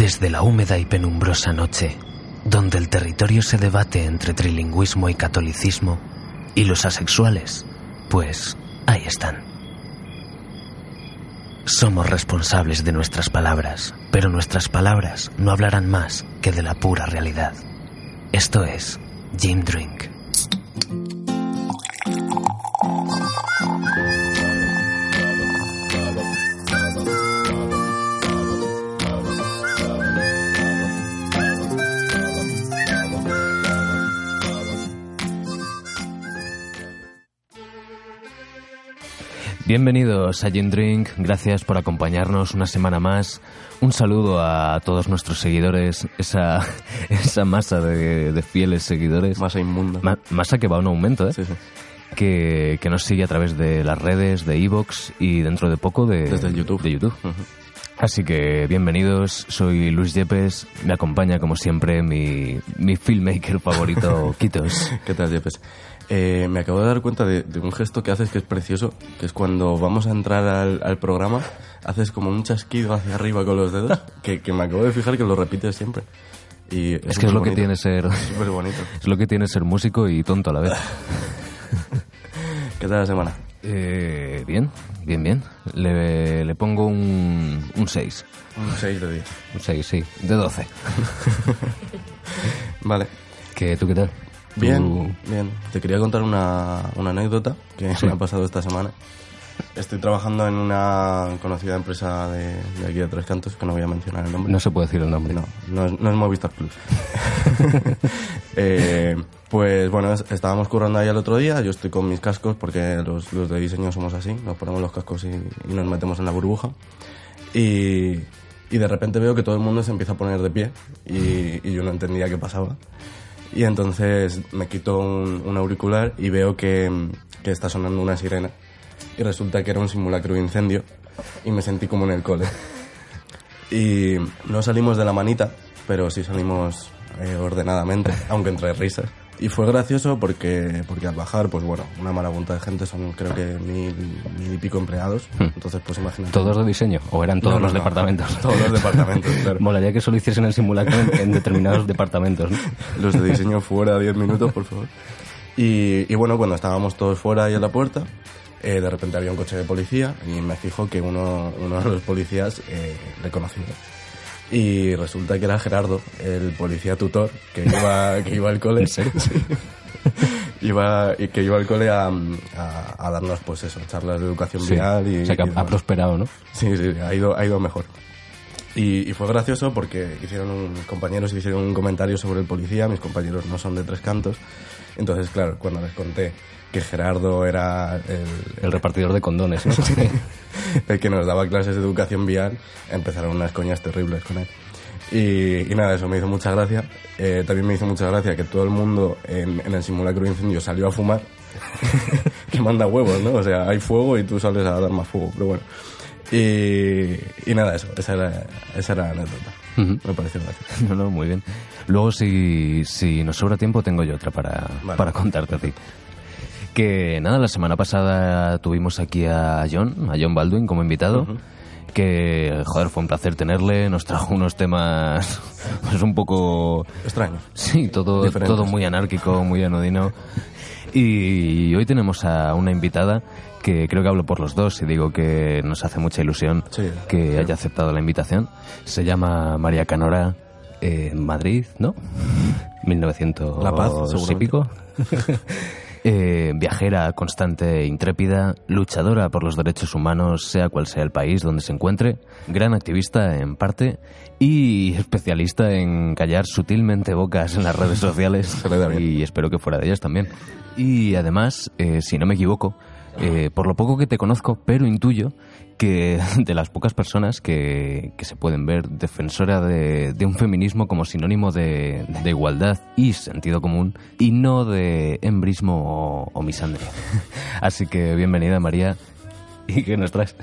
Desde la húmeda y penumbrosa noche, donde el territorio se debate entre trilingüismo y catolicismo, y los asexuales, pues ahí están. Somos responsables de nuestras palabras, pero nuestras palabras no hablarán más que de la pura realidad. Esto es Jim Drink. Bienvenidos a Gin Drink, gracias por acompañarnos una semana más. Un saludo a todos nuestros seguidores, esa, esa masa de, de fieles seguidores. Masa inmunda. Ma- masa que va a un aumento, ¿eh? Sí, sí. Que, que nos sigue a través de las redes, de Evox y dentro de poco de, Desde el YouTube. de YouTube. Así que bienvenidos, soy Luis Yepes, me acompaña como siempre mi, mi filmmaker favorito, Quitos. ¿Qué tal, Jepes? Eh, me acabo de dar cuenta de, de un gesto que haces que es precioso, que es cuando vamos a entrar al, al programa, haces como un chasquido hacia arriba con los dedos, que, que me acabo de fijar que lo repites siempre. Y Es que es lo que tiene ser, Súper bonito. es lo que tiene ser músico y tonto a la vez. ¿Qué tal la semana? Eh, bien, bien, bien. Le, le pongo un, un 6. Un 6 de 10. Un 6, sí. De 12. Vale. ¿Qué, ¿Tú qué tal? Bien, Tú- bien. Te quería contar una, una anécdota que me ha pasado esta semana. Estoy trabajando en una conocida empresa de, de aquí de Tres Cantos, que no voy a mencionar el nombre. No se puede decir el nombre. No, no es, no es Movistar Plus. Eh, pues bueno, es- estábamos currando ahí el otro día, yo estoy con mis cascos porque los, los de diseño somos así, nos ponemos los cascos y, y nos metemos en la burbuja. Y, y de repente veo que todo el mundo se empieza a poner de pie y, y yo no entendía qué pasaba. Y entonces me quito un, auricular y veo que, que está sonando una sirena. Y resulta que era un simulacro de incendio y me sentí como en el cole. Y no salimos de la manita, pero sí salimos eh, ordenadamente, aunque entre risas. Y fue gracioso porque, porque al bajar, pues bueno, una marabunta de gente, son creo que mil, mil y pico empleados. Entonces, pues imagínate. ¿Todos de diseño? ¿O eran todos No, no, los no. departamentos? Todos los departamentos, claro. Molaría que solo hiciesen el simulacro en, en determinados departamentos. Los de diseño fuera, 10 minutos, por favor. Y, y bueno, cuando estábamos todos fuera y en la puerta, eh, de repente había un coche de policía y me fijo que uno, uno de los policías eh, le conocía. Y resulta que era Gerardo, el policía tutor que iba, que iba al cole. Sí. iba, que iba al cole a, a- a darnos, pues eso, charlas de educación Sí. vial y... o sea que y ha, ha prosperado, ¿no? Sí, sí, ha ido, ha ido mejor. Y, y fue gracioso porque hicieron un, mis compañeros hicieron un comentario sobre el policía, mis compañeros no son de tres cantos. Entonces, claro, cuando les conté que Gerardo era el, El repartidor de condones, ¿no? el que nos daba clases de educación vial, empezaron unas coñas terribles con él. Y, y nada, eso me hizo mucha gracia. Eh, también me hizo mucha gracia que todo el mundo en, en el simulacro de incendio salió a fumar. que manda huevos, ¿no? O sea, hay fuego y tú sales a dar más fuego, pero bueno. Y, y nada, eso, esa era, esa era la anécdota. Me pareció gracioso. No, no, muy bien. Luego, si, si nos sobra tiempo, tengo yo otra para, Vale. para contarte a ti. Que nada, la semana pasada tuvimos aquí a John, a John Baldwin como invitado. Que, joder, fue un placer tenerle. Nos trajo unos temas, pues un poco. Extraño. Sí, todo, Diferentes. todo muy anárquico, muy anodino. Y hoy tenemos a una invitada que creo que hablo por los dos y digo que nos hace mucha ilusión Sí, que sí. haya aceptado la invitación. Se llama María Canora eh, en Madrid, ¿no? 1900 La Paz, y pico. Eh, viajera constante e intrépida, luchadora por los derechos humanos, sea cual sea el país donde se encuentre, gran activista en parte y especialista en callar sutilmente bocas en las redes sociales y espero que fuera de ellas también. Y además, eh, si no me equivoco, eh, por lo poco que te conozco, pero intuyo que de las pocas personas que, que se pueden ver defensora de, de un feminismo como sinónimo de, de igualdad y sentido común y no de embrismo o, o misandria. Así que bienvenida María. ¿Y qué nos traes?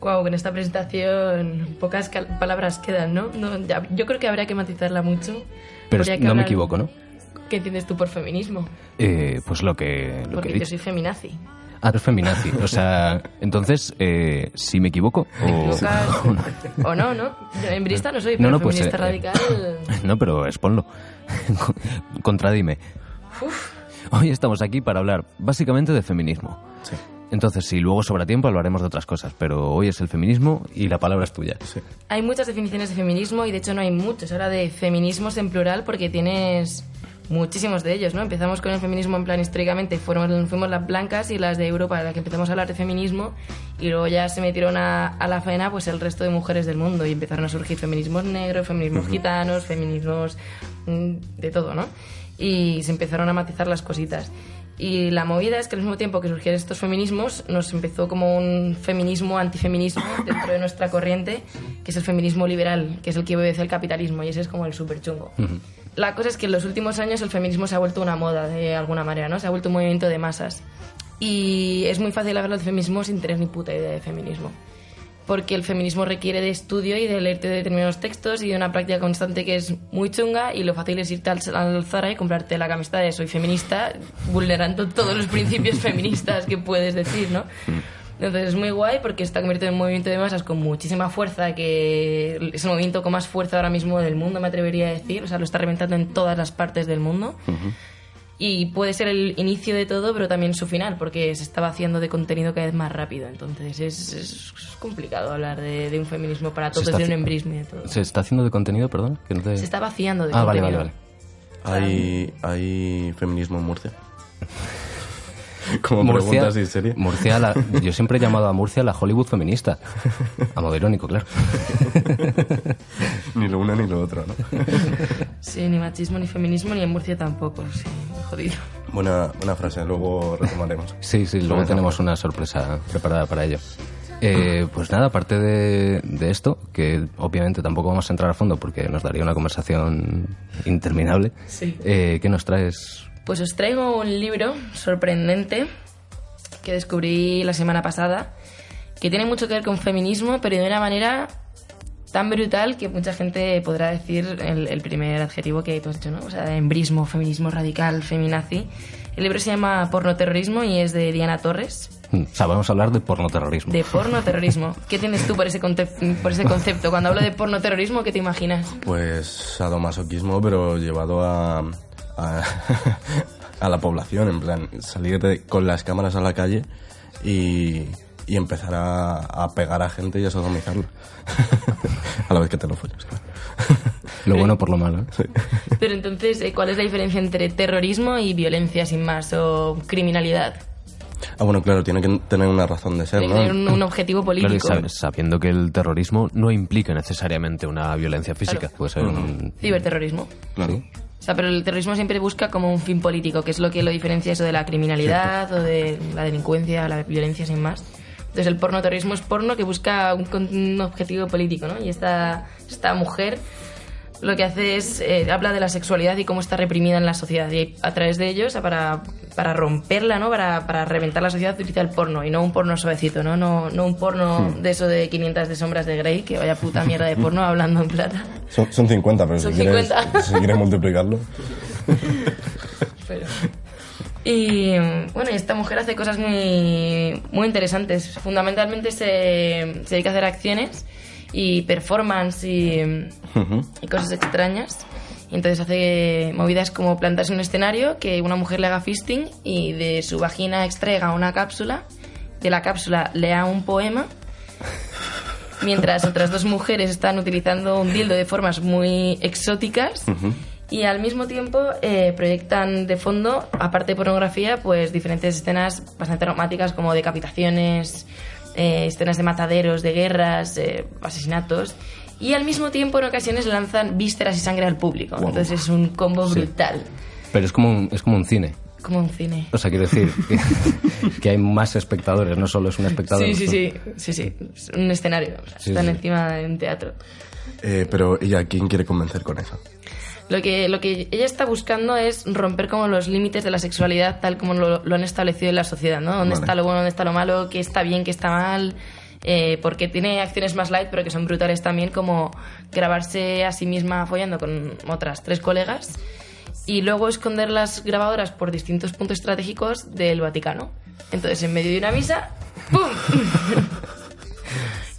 Wow, con esta presentación pocas palabras quedan, ¿no? No, ya- yo creo que habría que matizarla mucho. Pero que no me equivoco, ¿no? ¿Qué entiendes tú por feminismo? Eh, pues lo que, lo que Porque he yo dicho. soy feminazi. Ah, tú eres feminazi. O sea, entonces, eh, ¿sí me equivoco? ¿Te O... equivocas? o no, ¿no? Yo Embrista no soy, No, pero no, pues, feminista eh, radical... No, pero exponlo. Contradime. Hoy estamos aquí para hablar básicamente de feminismo. Sí. Entonces, si luego sobra tiempo, hablaremos de otras cosas, pero hoy es el feminismo y la palabra es tuya. Sí. Hay muchas definiciones de feminismo y de hecho no hay muchos. Ahora de feminismos en plural porque tienes muchísimos de ellos, ¿no? Empezamos con el feminismo en plan históricamente, fuimos las blancas y las de Europa las que empezamos a hablar de feminismo y luego ya se metieron a, a la faena pues el resto de mujeres del mundo y empezaron a surgir feminismos negros, feminismos gitanos, feminismos mm, de todo, ¿no? Y se empezaron a matizar las cositas. Y la movida es que al mismo tiempo que surgieron estos feminismos, nos empezó como un feminismo antifeminismo dentro de nuestra corriente, que es el feminismo liberal, que es el que obedece al capitalismo, y ese es como el súper chungo. La cosa es que en los últimos años el feminismo se ha vuelto una moda, de alguna manera, ¿no? Se ha vuelto un movimiento de masas. Y es muy fácil hablar de feminismo sin tener ni puta idea de feminismo porque el feminismo requiere de estudio y de leerte determinados textos y de una práctica constante que es muy chunga y lo fácil es irte al, al Zara y comprarte la camiseta de soy feminista vulnerando todos los principios feministas que puedes decir, ¿no? Entonces es muy guay porque está convertido en un movimiento de masas con muchísima fuerza, que es el movimiento con más fuerza ahora mismo del mundo, me atrevería a decir, o sea, lo está reventando en todas las partes del mundo. Y puede ser el inicio de todo, pero también su final, porque se está vaciando de contenido cada vez más rápido. Entonces es, es- es complicado hablar de, de un feminismo para todos, de un embrismo y de todo. ¿Se está haciendo de contenido, perdón? Que no te- Se está vaciando de Ah, vale, contenido. vale, vale. ¿Hay, ¿Hay feminismo en Murcia? Como Murcia, pregunta así seria. Murcia la- yo siempre he llamado a Murcia la Hollywood feminista. A modo irónico, claro. ni lo uno ni lo otro, ¿no? Sí, ni machismo, ni feminismo, ni en Murcia tampoco. Sí, jodido. Buena, buena frase, luego retomaremos. Sí, sí, luego Bueno, tenemos una sorpresa preparada para ello. Eh, pues nada, aparte de, de esto, que obviamente tampoco vamos a entrar a fondo porque nos daría una conversación interminable, Sí. eh, ¿qué nos traes? Pues os traigo un libro sorprendente que descubrí la semana pasada, que tiene mucho que ver con feminismo, pero de una manera tan brutal que mucha gente podrá decir el, el primer adjetivo que has dicho, ¿no? O sea, embrismo, feminismo radical, feminazi. El libro se llama Pornoterrorismo y es de Diana Torres, Mm, O sea, vamos a hablar de pornoterrorismo. de pornoterrorismo. ¿Qué tienes tú por ese, por ese concepto? Cuando hablo de pornoterrorismo, ¿qué te imaginas? Pues sadomasoquismo, pero llevado a, a, a la población, en plan, salir de- con las cámaras a la calle y, y empezar a, a pegar a gente y a sodomizarla. a la vez que te lo follas, claro. Lo bueno por lo malo. ¿eh? Pero entonces, eh, ¿cuál es la diferencia entre terrorismo y violencia sin más o criminalidad? Ah, bueno, claro, tiene que tener una razón de ser, Tiene ¿no? que tener un, un objetivo Claro, y político. sab- sabiendo que el terrorismo no implica necesariamente una violencia física. Claro. Puede ser un... Ciberterrorismo. Claro. O sea, pero el terrorismo siempre busca como un fin político, que es lo que lo diferencia eso de la criminalidad o de la delincuencia, la violencia sin más. Entonces el porno terrorismo es porno que busca un, un objetivo político, ¿no? Y esta, esta mujer lo que hace es eh, habla de la sexualidad y cómo está reprimida en la sociedad y a través de ello, o sea, para, para romperla, ¿no? Para, para reventar la sociedad utiliza el porno y no un porno suavecito, ¿no? No, no un porno de eso de 500 de sombras de Grey, que vaya puta mierda de porno hablando en plata. Son, son 50, pero Son si, quieres, 50. si quieres multiplicarlo. Pero- Y bueno, esta mujer hace cosas muy, muy interesantes. Fundamentalmente se, se dedica a hacer acciones y performance y, y cosas extrañas. Y entonces hace movidas como plantarse un escenario, que una mujer le haga fisting y de su vagina extraiga una cápsula, de la cápsula lea un poema, mientras otras dos mujeres están utilizando un dildo de formas muy exóticas y al mismo tiempo eh, proyectan de fondo, aparte de pornografía, pues diferentes escenas bastante románticas como decapitaciones, eh, escenas de mataderos, de guerras, eh, asesinatos. Y al mismo tiempo en ocasiones lanzan vísceras y sangre al público. Entonces es un combo brutal. Pero es como un, es como un cine. como un cine. O sea, quiero decir que, que hay más espectadores, no solo es un espectador. Sí, sí, sí, sí, sí. Es un escenario. o sea, Sí, están sí. encima de un teatro. Eh, pero ella, ¿quién quiere convencer con eso? Lo que, lo que ella está buscando es romper como los límites de la sexualidad tal como lo, lo han establecido en la sociedad, ¿no? ¿Dónde Vale. está lo bueno, dónde está lo malo, qué está bien, qué está mal? Eh, porque tiene acciones más light, pero que son brutales también, como grabarse a sí misma follando con otras tres colegas y luego esconder las grabadoras por distintos puntos estratégicos del Vaticano. Entonces, en medio de una misa, ¡pum!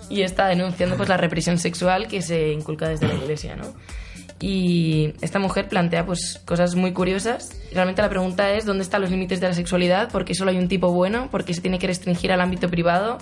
y está denunciando pues la represión sexual que se inculca desde la iglesia, ¿no? Y esta mujer plantea pues cosas muy curiosas. Realmente la pregunta es dónde están los límites de la sexualidad, por qué solo hay un tipo bueno, por qué se tiene que restringir al ámbito privado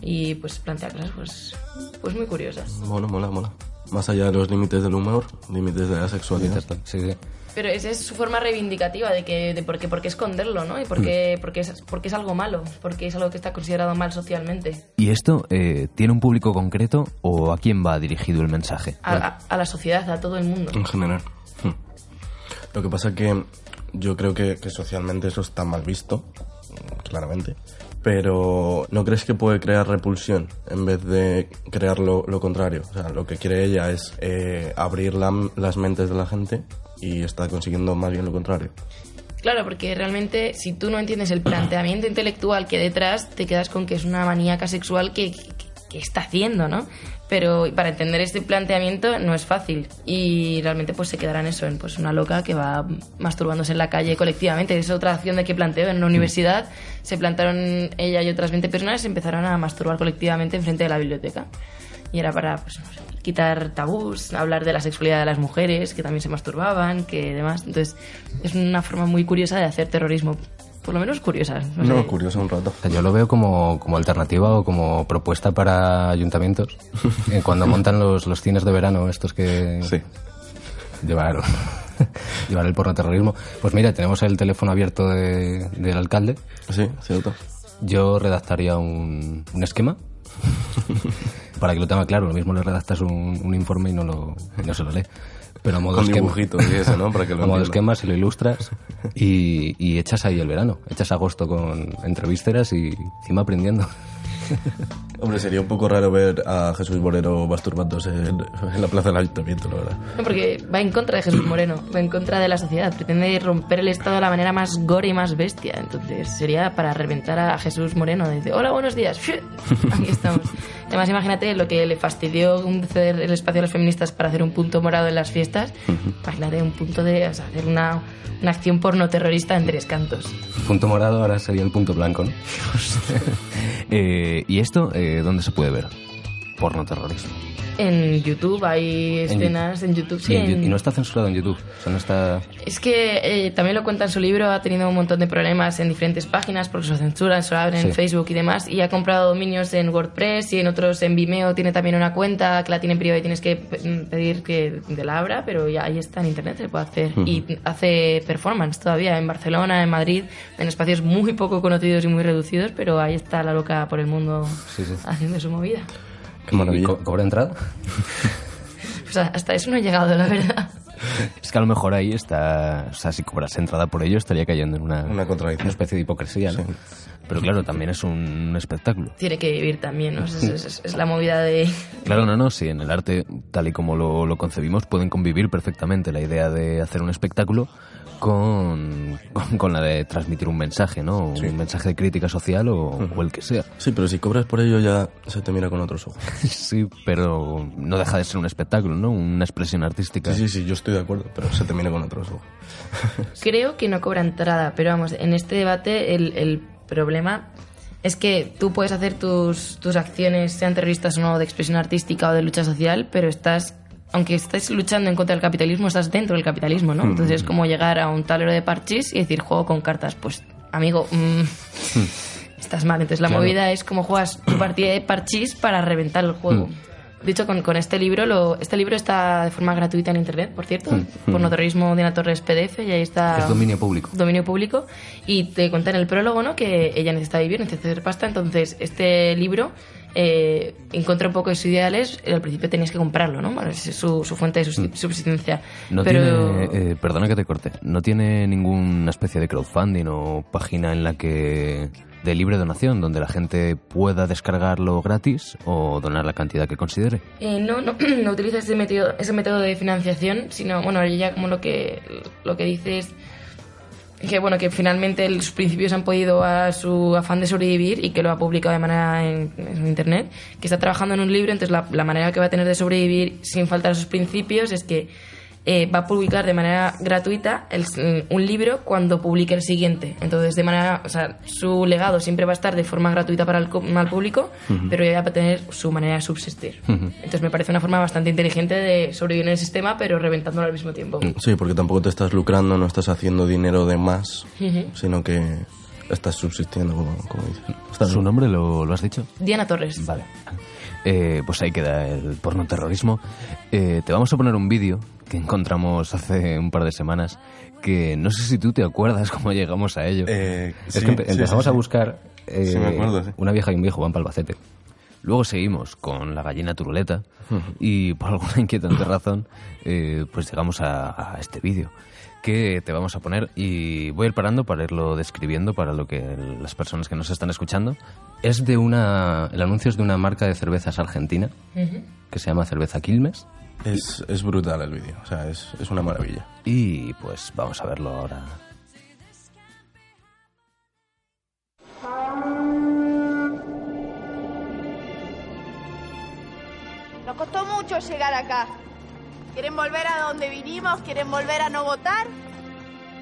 y pues plantea cosas pues, pues muy curiosas. Bueno, mola, mola. Más allá de los límites del humor, límites de la sexualidad. Sí, sí. Pero esa es su forma reivindicativa de que de por qué, por qué esconderlo, ¿no? Y por qué, por qué es, porque es algo malo, porque es algo que está considerado mal socialmente. ¿Y esto eh, tiene un público concreto o a quién va dirigido el mensaje? A, a- a la sociedad, a todo el mundo. En general. Hmm. Lo que pasa que yo creo que, que socialmente eso está mal visto, claramente. Pero ¿no crees que puede crear repulsión en vez de crear lo, lo contrario? O sea, lo que quiere ella es eh, abrir la- las mentes de la gente y está consiguiendo más bien lo contrario. Claro, porque realmente si tú no entiendes el planteamiento intelectual que detrás, te quedas con que es una maníaca sexual que, que- que está haciendo, ¿no? Pero para entender este planteamiento no es fácil y realmente pues se quedará en eso, en pues una loca que va masturbándose en la calle colectivamente. Es otra acción de que planteo en una universidad. Se plantaron ella y otras 20 personas y empezaron a masturbar colectivamente enfrente de la biblioteca. Y era para pues, no sé, quitar tabús, hablar de la sexualidad de las mujeres, que también se masturbaban, que demás. Entonces, es una forma muy curiosa de hacer terrorismo. Por lo menos curiosa. No, No, sé. curioso un rato. O sea, yo lo veo como, como alternativa o como propuesta para ayuntamientos. Eh, Cuando montan los, los cines de verano, estos que Sí. llevar, llevar el porno terrorismo. Pues mira, tenemos el teléfono abierto de- del alcalde. Sí, cierto. Yo redactaría un, un esquema para que lo tenga claro. Lo mismo le redactas un, un informe y no, lo, y no se lo lee. Pero a modo Con esquema. dibujitos y eso, ¿no? Para que lo a modo esquema, si lo ilustras y, y echas ahí el verano. Echas agosto con entrevisteras y encima aprendiendo. Hombre, sería un poco raro ver a Jesús Borero masturbándose en, en la plaza del ayuntamiento, la verdad. No, porque va en contra de Jesús Moreno, va en contra de la sociedad, pretende romper el Estado de la manera más gore y más bestia. Entonces sería para reventar a Jesús Moreno. Dice, hola, buenos días. Aquí estamos. Además, imagínate lo que le fastidió ceder el espacio a los feministas para hacer un punto morado en las fiestas. Imagínate un punto de o sea, hacer una, una acción porno terrorista en tres cantos. Punto morado ahora sería el punto blanco, ¿no? Eh, ¿Y esto eh, dónde se puede ver? Porno terrorismo. En YouTube hay En escenas, en, YouTube, sí. y, en y no está censurado en YouTube. O sea, no está... Es que eh, también lo cuenta en su libro, ha tenido un montón de problemas en diferentes páginas porque se lo censuran, se lo abren Sí. en Facebook y demás, y ha comprado dominios en WordPress y en otros en Vimeo tiene también una cuenta que la tiene en privado y tienes que pe- pedir que te la abra, pero ya ahí está en internet, se puede hacer. Y hace performance todavía en Barcelona, en Madrid, en espacios muy poco conocidos y muy reducidos, pero ahí está la loca por el mundo Sí, sí. haciendo su movida. Qué maravilla. ¿Y co- ¿Cobra entrada? O sea, hasta eso no he llegado, la verdad. Es que a lo mejor ahí está, o sea, si cobras entrada por ello estaría cayendo en una, Una contradicción. Una especie de hipocresía, ¿no? Pero claro, también es un espectáculo. Tiene que vivir también, ¿no? Es, es- es- es la movida de... Claro, no, no, sí, en el arte, tal y como lo, lo concebimos, pueden convivir perfectamente la idea de hacer un espectáculo con, con, con la de transmitir un mensaje, ¿no? Un mensaje de crítica social o, o el que sea. Sí, pero si cobras por ello ya se te mira con otros ojos. Sí, pero no deja de ser un espectáculo, ¿no? Una expresión artística. Sí, sí, sí, yo estoy de acuerdo, pero se te mira con otros ojos. Creo que no cobra entrada, pero vamos, en este debate el, el problema es que tú puedes hacer tus, tus acciones, sean terroristas o no, de expresión artística o de lucha social, pero estás, aunque estés luchando en contra del capitalismo, estás dentro del capitalismo, ¿no? Entonces es como llegar a un tablero de parchís y decir, juego con cartas. Pues, amigo, mm, estás mal. Entonces la movida es como juegas tu partida de parchís para reventar el juego. De hecho, con, con este libro, lo, este libro está de forma gratuita en internet, por cierto, por No Terrorismo de la Torres PDF, y ahí está Es dominio público. dominio público y te cuenta en el prólogo ¿no? que ella necesita vivir, necesita hacer pasta, entonces este libro eh, encuentra un poco de sus ideales, al principio tenías que comprarlo, ¿no? Bueno, es su, su fuente de sus- subsistencia. No Pero tiene, eh, perdona que te corte, no tiene ninguna especie de crowdfunding o página en la que de libre donación donde la gente pueda descargarlo gratis o donar la cantidad que considere. Eh, no, no, no utiliza ese método, ese método de financiación, sino, bueno, ella como lo que, lo que dice es que, bueno, que finalmente los principios han podido a su afán de sobrevivir y que lo ha publicado de manera en, en internet, que está trabajando en un libro, entonces la, la manera que va a tener de sobrevivir sin faltar a sus principios es que eh, va a publicar de manera gratuita el- un libro cuando publique el siguiente. Entonces, de manera, o sea, su legado siempre va a estar de forma gratuita para el, co- al público, pero ella va a tener su manera de subsistir. Entonces, me parece una forma bastante inteligente de sobrevivir en el sistema, pero reventándolo al mismo tiempo. Sí, porque tampoco te estás lucrando, no estás haciendo dinero de más, sino que estás subsistiendo, como, como dices. ¿Su nombre lo, lo has dicho? Diana Torres. Vale. Eh, pues ahí queda el porno terrorismo. Eh, te vamos a poner un vídeo que encontramos hace un par de semanas que no sé si tú te acuerdas cómo llegamos a ello. Eh, Es sí, que empe- sí, empezamos sí, a buscar eh, me acuerdo, una vieja y un viejo van para Albacete. Luego seguimos con la gallina turuleta y por alguna inquietante razón eh, pues llegamos a, a este vídeo que te vamos a poner y voy a ir parando para irlo describiendo para lo que las personas que nos están escuchando. Es de una... El anuncio es de una marca de cervezas argentina que se llama Cerveza Quilmes Es, es brutal el vídeo, o sea, es, es una maravilla. y pues vamos a verlo ahora. Nos costó mucho llegar acá. ¿Quieren volver a donde vinimos? ¿Quieren volver a no votar?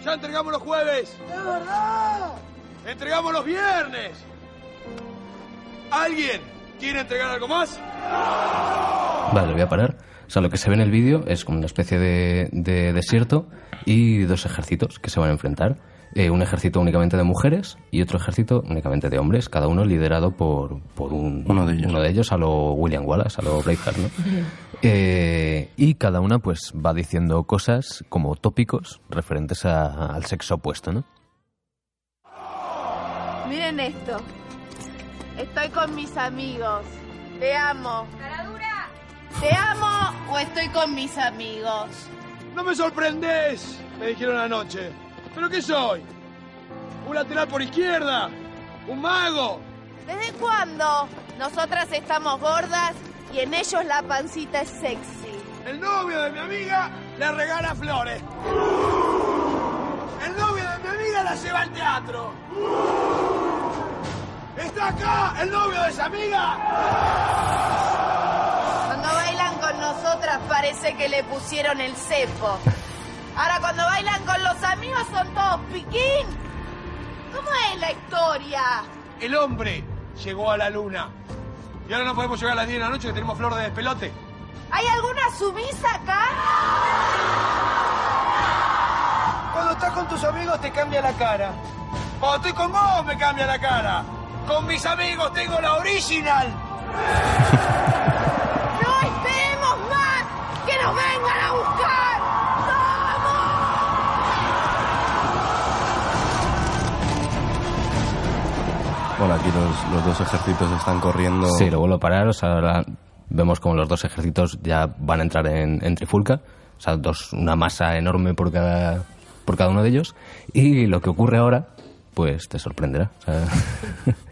Ya entregamos los jueves. ¡Es verdad! Entregamos los viernes. ¿Alguien quiere entregar algo más? Vale, voy a parar. O sea, lo que se ve en el vídeo es como una especie de, de desierto y dos ejércitos que se van a enfrentar. Eh, un ejército únicamente de mujeres y otro ejército únicamente de hombres, cada uno liderado por, por un, Uno de ellos. uno de ellos a lo William Wallace, a lo Braveheart, ¿no? Eh, Y cada una pues va diciendo cosas como tópicos referentes a- al sexo opuesto, ¿no? Miren esto. Estoy con mis amigos. Te amo. ¿Te amo o estoy con mis amigos? No me sorprendés, me dijeron anoche. ¿Pero qué soy? ¿Un lateral por izquierda? ¿Un mago? ¿Desde cuándo? Nosotras estamos gordas y en ellos la pancita es sexy. El novio de mi amiga le regala flores. El novio de mi amiga la lleva al teatro. ¿Está acá el novio de esa amiga? Cuando bailan con nosotras parece que le pusieron el cepo. Ahora cuando bailan con los amigos son todos piquín. ¿Cómo es la historia? El hombre llegó a la luna. Y ahora no podemos llegar a las 10 de la noche que tenemos flor de despelote. ¿Hay alguna sumisa acá? Cuando estás con tus amigos te cambia la cara. Cuando estoy con vos me cambia la cara. Con mis amigos tengo la original. ¡No esperemos más! ¡Que nos vengan a buscar! Aquí los, los dos ejércitos están corriendo. Sí, lo vuelvo a parar. O sea, ahora vemos como los dos ejércitos ya van a entrar en, en trifulca. O sea, dos, una masa enorme por cada, por cada uno de ellos. Y lo que ocurre ahora, pues te sorprenderá. O sea,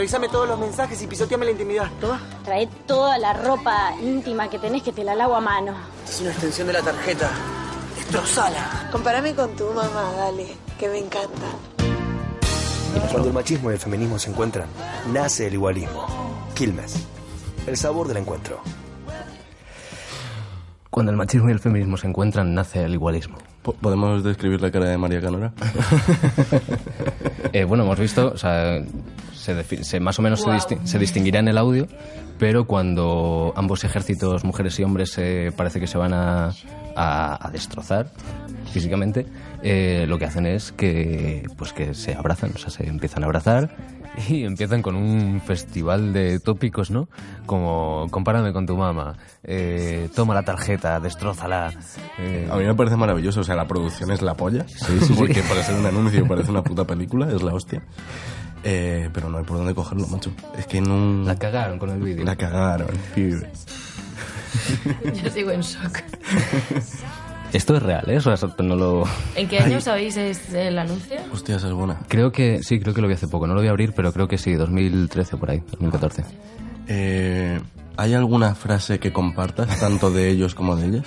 Revísame todos los mensajes y pisoteame la intimidad. Toma. Trae toda la ropa íntima que tenés que te la lavo a mano. Es una extensión de la tarjeta. Destrozala. Compárame con tu mamá, dale, que me encanta. Cuando el machismo y el feminismo se encuentran, nace el igualismo. Quilmes. El sabor del encuentro. Cuando el machismo y el feminismo se encuentran, nace el igualismo. Po- ¿Podemos describir la cara de María Canora? eh, bueno, hemos visto, o sea, se, se- más o menos se, disti- se distinguirá en el audio, pero cuando ambos ejércitos, mujeres y hombres, se parece que se van a, a- a destrozar físicamente, eh, lo que hacen es que, pues que se abrazan, o sea, se empiezan a abrazar y empiezan con un festival de tópicos, ¿no? Como compárame con tu mamá, eh, toma la tarjeta, destrózala. eh, A mí me parece maravilloso, o sea, la producción es la polla. Sí, sí, Porque ser un anuncio parece una puta película, es la hostia. Eh, pero no hay por dónde cogerlo, macho. Es que no... La cagaron con el vídeo. La cagaron, pibe. Yo sigo en shock. Esto es real, ¿eh? O sea, eso no lo... ¿En qué año sabéis es el anuncio? Hostia, esa es buena. Creo que, sí, creo que lo vi hace poco. No lo voy a abrir, pero creo que sí, 2013 por ahí, 2014. Eh, ¿Hay alguna frase que compartas, tanto de ellos como de ellas?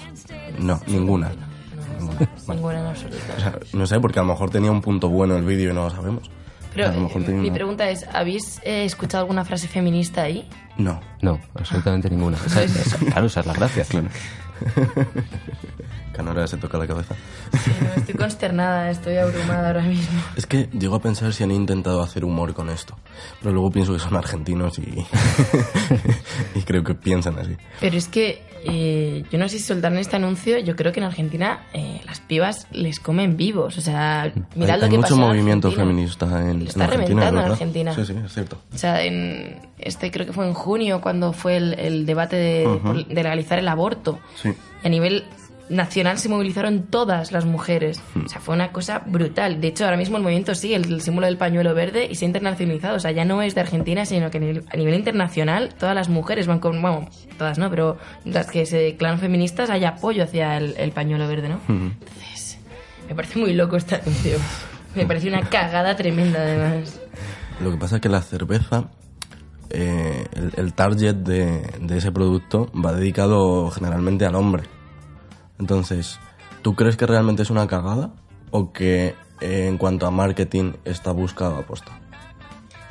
No, ninguna. Ninguna en absoluto. O sea, no sé, porque a lo mejor tenía un punto bueno el vídeo y no lo sabemos. Pero a lo mejor eh, mi una- pregunta es, ¿habéis eh, escuchado alguna frase feminista ahí? No. No, absolutamente ninguna. Esa- esa- claro, esa es la gracia. Canora se toca la cabeza. Sí, no, estoy consternada, estoy abrumada ahora mismo. Es que llego a pensar si han intentado hacer humor con esto. Pero luego pienso que son argentinos y, y creo que piensan así. Pero es que eh, yo no sé si soltaron este anuncio, yo creo que en Argentina eh, las pibas les comen vivos. O sea, mirad hay lo hay que mucho pasa en movimiento Argentina. feminista en, Lo está en Argentina. reventando en. Argentina. Sí, sí, es cierto. O sea, en este creo que fue en junio cuando fue el, el debate de, Ujú. por- de legalizar el aborto. Sí. Y a nivel nacional se movilizaron todas las mujeres. Hmm. O sea, fue una cosa brutal. De hecho, ahora mismo el movimiento sigue el, el símbolo del pañuelo verde y se ha internacionalizado. O sea, ya no es de Argentina, sino que a nivel, a nivel internacional todas las mujeres van con, bueno, todas no, pero las que se declaran feministas hay apoyo hacia el, el pañuelo verde, ¿no? Ujú. Me parece muy loco este anuncio. Me parece una cagada tremenda, además. Lo que pasa es que la cerveza, eh, el, el target de, de ese producto va dedicado generalmente al hombre. Entonces, ¿tú crees que realmente es una cagada o que eh, en cuanto a marketing está buscado a posta?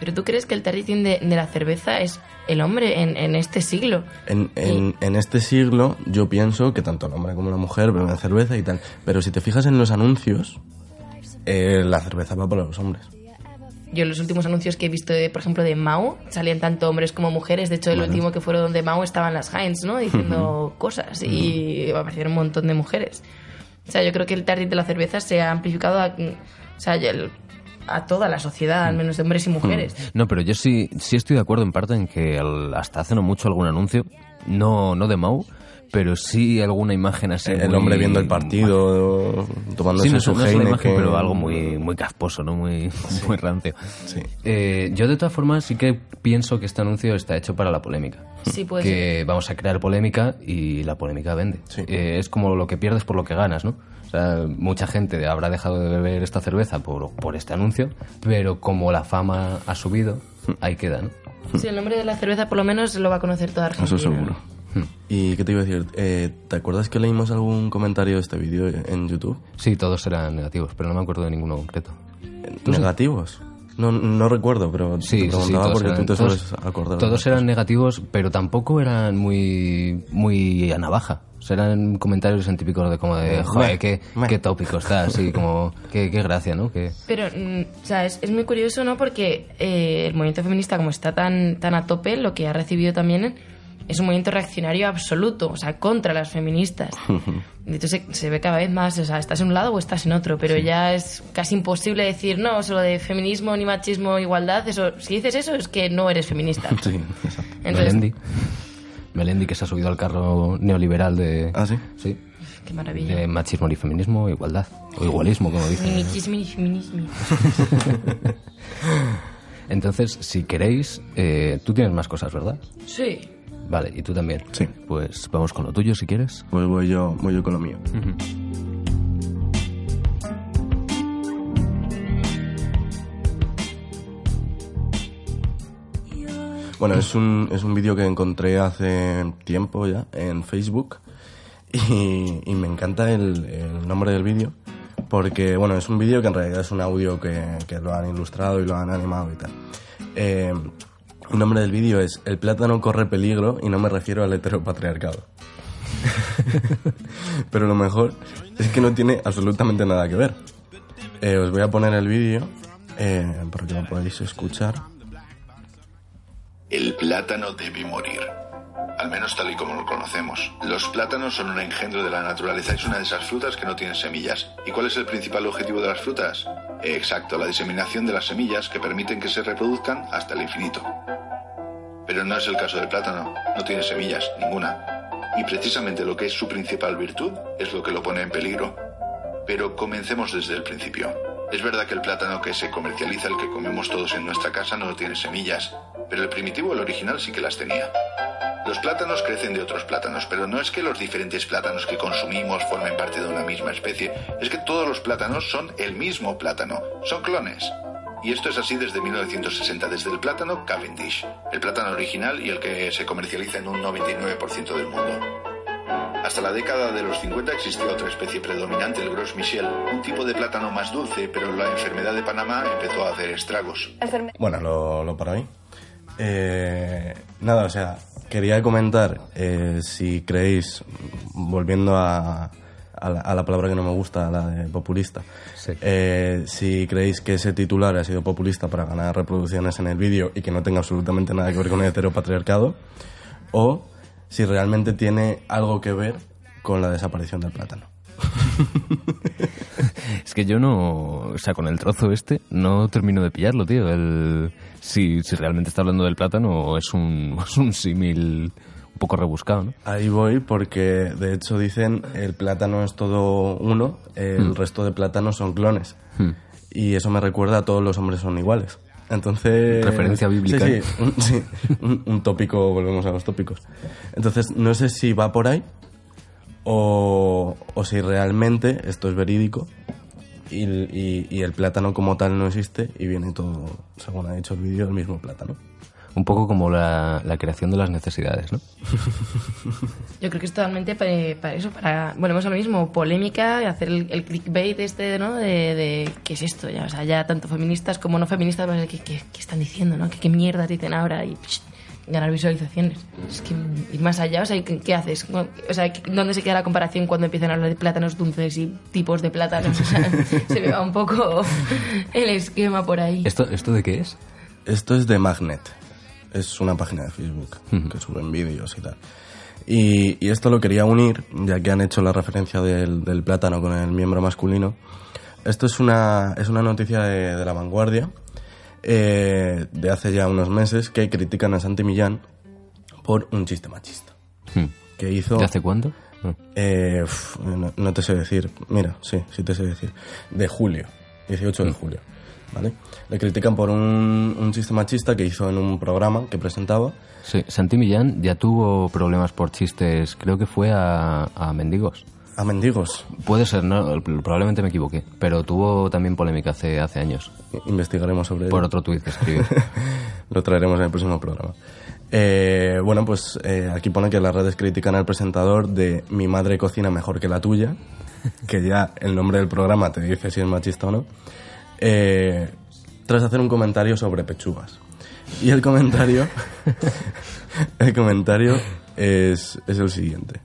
Pero tú crees que el targeting de, de la cerveza es el hombre en, en este siglo. En, en, en este siglo yo pienso que tanto el hombre como la mujer beben cerveza y tal. Pero si te fijas en los anuncios, eh, la cerveza va para los hombres. Yo los últimos anuncios que he visto, de, por ejemplo, de Mao, salían tanto hombres como mujeres. De hecho, el último que fueron de Mao estaban las Heinz, ¿no? Diciendo cosas y aparecieron un montón de mujeres. O sea, yo creo que el target de la cerveza se ha amplificado a, o sea, el- a toda la sociedad, al menos de hombres y mujeres. No, pero yo sí, sí estoy de acuerdo en parte en que al- hasta hace no mucho algún anuncio, no, no de Mau, pero sí alguna imagen así. El muy- hombre viendo el partido, tomándose Sí, no, su no es una imagen, pero algo muy, muy casposo, ¿no? Muy, muy rancio. Eh, yo, de todas formas, sí que pienso que este anuncio está hecho para la polémica. Sí, puede que vamos a crear polémica y la polémica vende. Eh, es como lo que pierdes por lo que ganas, ¿no? O sea, mucha gente habrá dejado de beber esta cerveza por, por este anuncio, pero como la fama ha subido, ahí queda, ¿no? Sí, el nombre de la cerveza por lo menos lo va a conocer toda Argentina. Eso seguro. ¿Y qué te iba a decir? Eh, ¿Te acuerdas que leímos algún comentario de este vídeo en YouTube? Sí, todos eran negativos, pero no me acuerdo de ninguno concreto. ¿Tú sí? ¿Negativos? No, no recuerdo, pero Sí, te preguntaba sí, todos porque eran, tú te todos- sueles acordar. Todos eran negativos, pero tampoco eran muy, muy a navaja. O sea, eran comentarios en típicos de como de, joder, Meh, qué, qué tópico está, así como, qué, qué gracia, ¿no? Que, Pero, mm, o sea, es, es muy curioso, ¿no? Porque eh, el movimiento feminista, como está tan, tan a tope, lo que ha recibido también es un movimiento reaccionario absoluto, o sea, contra las feministas. De hecho, se, se ve cada vez más, o sea, estás en un lado o estás en otro, pero ya es casi imposible decir, no, solo de feminismo, ni machismo, igualdad, eso, si dices eso es que no eres feminista. Sí, exacto. Entonces- Melendi. Melendi que se ha subido al carro neoliberal de... ¿Ah, sí? Sí. Qué maravilla. De machismo y feminismo, igualdad. O igualismo, como Ni dicen. machismo ni feminismo. Entonces, si queréis, eh, tú tienes más cosas, ¿verdad? Sí. Vale, y tú también. Sí. Pues vamos con lo tuyo, si quieres. Pues voy yo, voy yo con lo mío. Bueno, es un, es un vídeo que encontré hace tiempo ya en Facebook y, y me encanta el, el nombre del vídeo porque, bueno, es un vídeo que en realidad es un audio que, que lo han ilustrado y lo han animado y tal. Eh, el nombre del vídeo es El plátano corre peligro y no me refiero al heteropatriarcado. Pero lo mejor es que no tiene absolutamente nada que ver. Eh, os voy a poner el vídeo eh, para que lo podáis escuchar. El plátano debe morir. Al menos tal y como lo conocemos. Los plátanos son un engendro de la naturaleza. Es una de esas frutas que no tienen semillas. ¿Y cuál es el principal objetivo de las frutas? Exacto, la diseminación de las semillas que permiten que se reproduzcan hasta el infinito. Pero no es el caso del plátano. No tiene semillas, ninguna. Y precisamente lo que es su principal virtud es lo que lo pone en peligro. Pero comencemos desde el principio. Es verdad que el plátano que se comercializa, el que comemos todos en nuestra casa, no tiene semillas, pero el primitivo, el original, sí que las tenía. Los plátanos crecen de otros plátanos, pero no es que los diferentes plátanos que consumimos formen parte de una misma especie, es que todos los plátanos son el mismo plátano, son clones. Y esto es así desde 1960, desde el plátano Cavendish, el plátano original y el que se comercializa en un 99% del mundo. Hasta la década de los 50 existía otra especie predominante, el Gros Michel, un tipo de plátano más dulce, pero la enfermedad de Panamá empezó a hacer estragos. Bueno, lo, lo para mí. Eh, nada, o sea, quería comentar eh, si creéis, volviendo a, a, la, a, la, palabra que no me gusta, a la de populista, sí. eh, si creéis que ese titular ha sido populista para ganar reproducciones en el vídeo y que no tenga absolutamente nada que ver con el heteropatriarcado, o si realmente tiene algo que ver con la desaparición del plátano. es que yo no, o sea, con el trozo este no termino de pillarlo, tío. El, si, si realmente está hablando del plátano es un, es un símil un poco rebuscado, ¿no? Ahí voy porque de hecho dicen el plátano es todo uno, el Hmm. resto de plátanos son clones. Y eso me recuerda a todos los hombres son iguales. Entonces... Referencia bíblica. Sí, sí, un, sí, un, un tópico, volvemos a los tópicos. Entonces, no sé si va por ahí o, o si realmente esto es verídico y, y, y, el plátano como tal no existe y viene todo, según ha dicho el vídeo, el mismo plátano. Un poco como la, la, creación de las necesidades, ¿no? Yo creo que es totalmente para, para eso, para, bueno, hemos lo mismo, polémica, hacer el, el, clickbait este, ¿no? De, de, ¿qué es esto? Ya, o sea, ya tanto feministas como no feministas, pues, ¿qué, qué, qué están diciendo, no? ¿Qué, qué mierdas dicen ahora? Y psh, ganar visualizaciones. Es que ir más allá, o sea, ¿qué, qué haces? O sea, ¿dónde se queda la comparación cuando empiezan a hablar de plátanos dulces y tipos de plátanos? O sea, se me va un poco el esquema por ahí. ¿Esto, ¿Esto de qué es? Esto es de Magnet. Es una página de Facebook uh -huh. que suben vídeos y tal. Y, y, esto lo quería unir, ya que han hecho la referencia del, del, plátano con el miembro masculino. Esto es una, es una noticia de, de la vanguardia eh, de hace ya unos meses que critican a Santi Millán por un chiste machista. Hmm. Que hizo. ¿De hace cuándo? No. Eh, uf, no, no, te sé decir. Mira, sí, sí te sé decir. De julio, 18 de Hmm. julio. ¿Vale? Le critican por un, un chiste machista que hizo en un programa que presentaba. Sí, Santi Millán ya tuvo problemas por chistes, creo que fue a, a mendigos. ¿A mendigos? Puede ser, no, probablemente me equivoqué, pero tuvo también polémica hace, hace años. Investigaremos sobre Por ello. otro tuit que escribió. Lo traeremos en el próximo programa. Eh, bueno, pues eh, aquí pone que las redes critican al presentador de Mi madre cocina mejor que la tuya, que ya el nombre del programa te dice si es machista o no, eh, tras hacer un comentario sobre pechugas. Y el comentario, el comentario es, es el siguiente.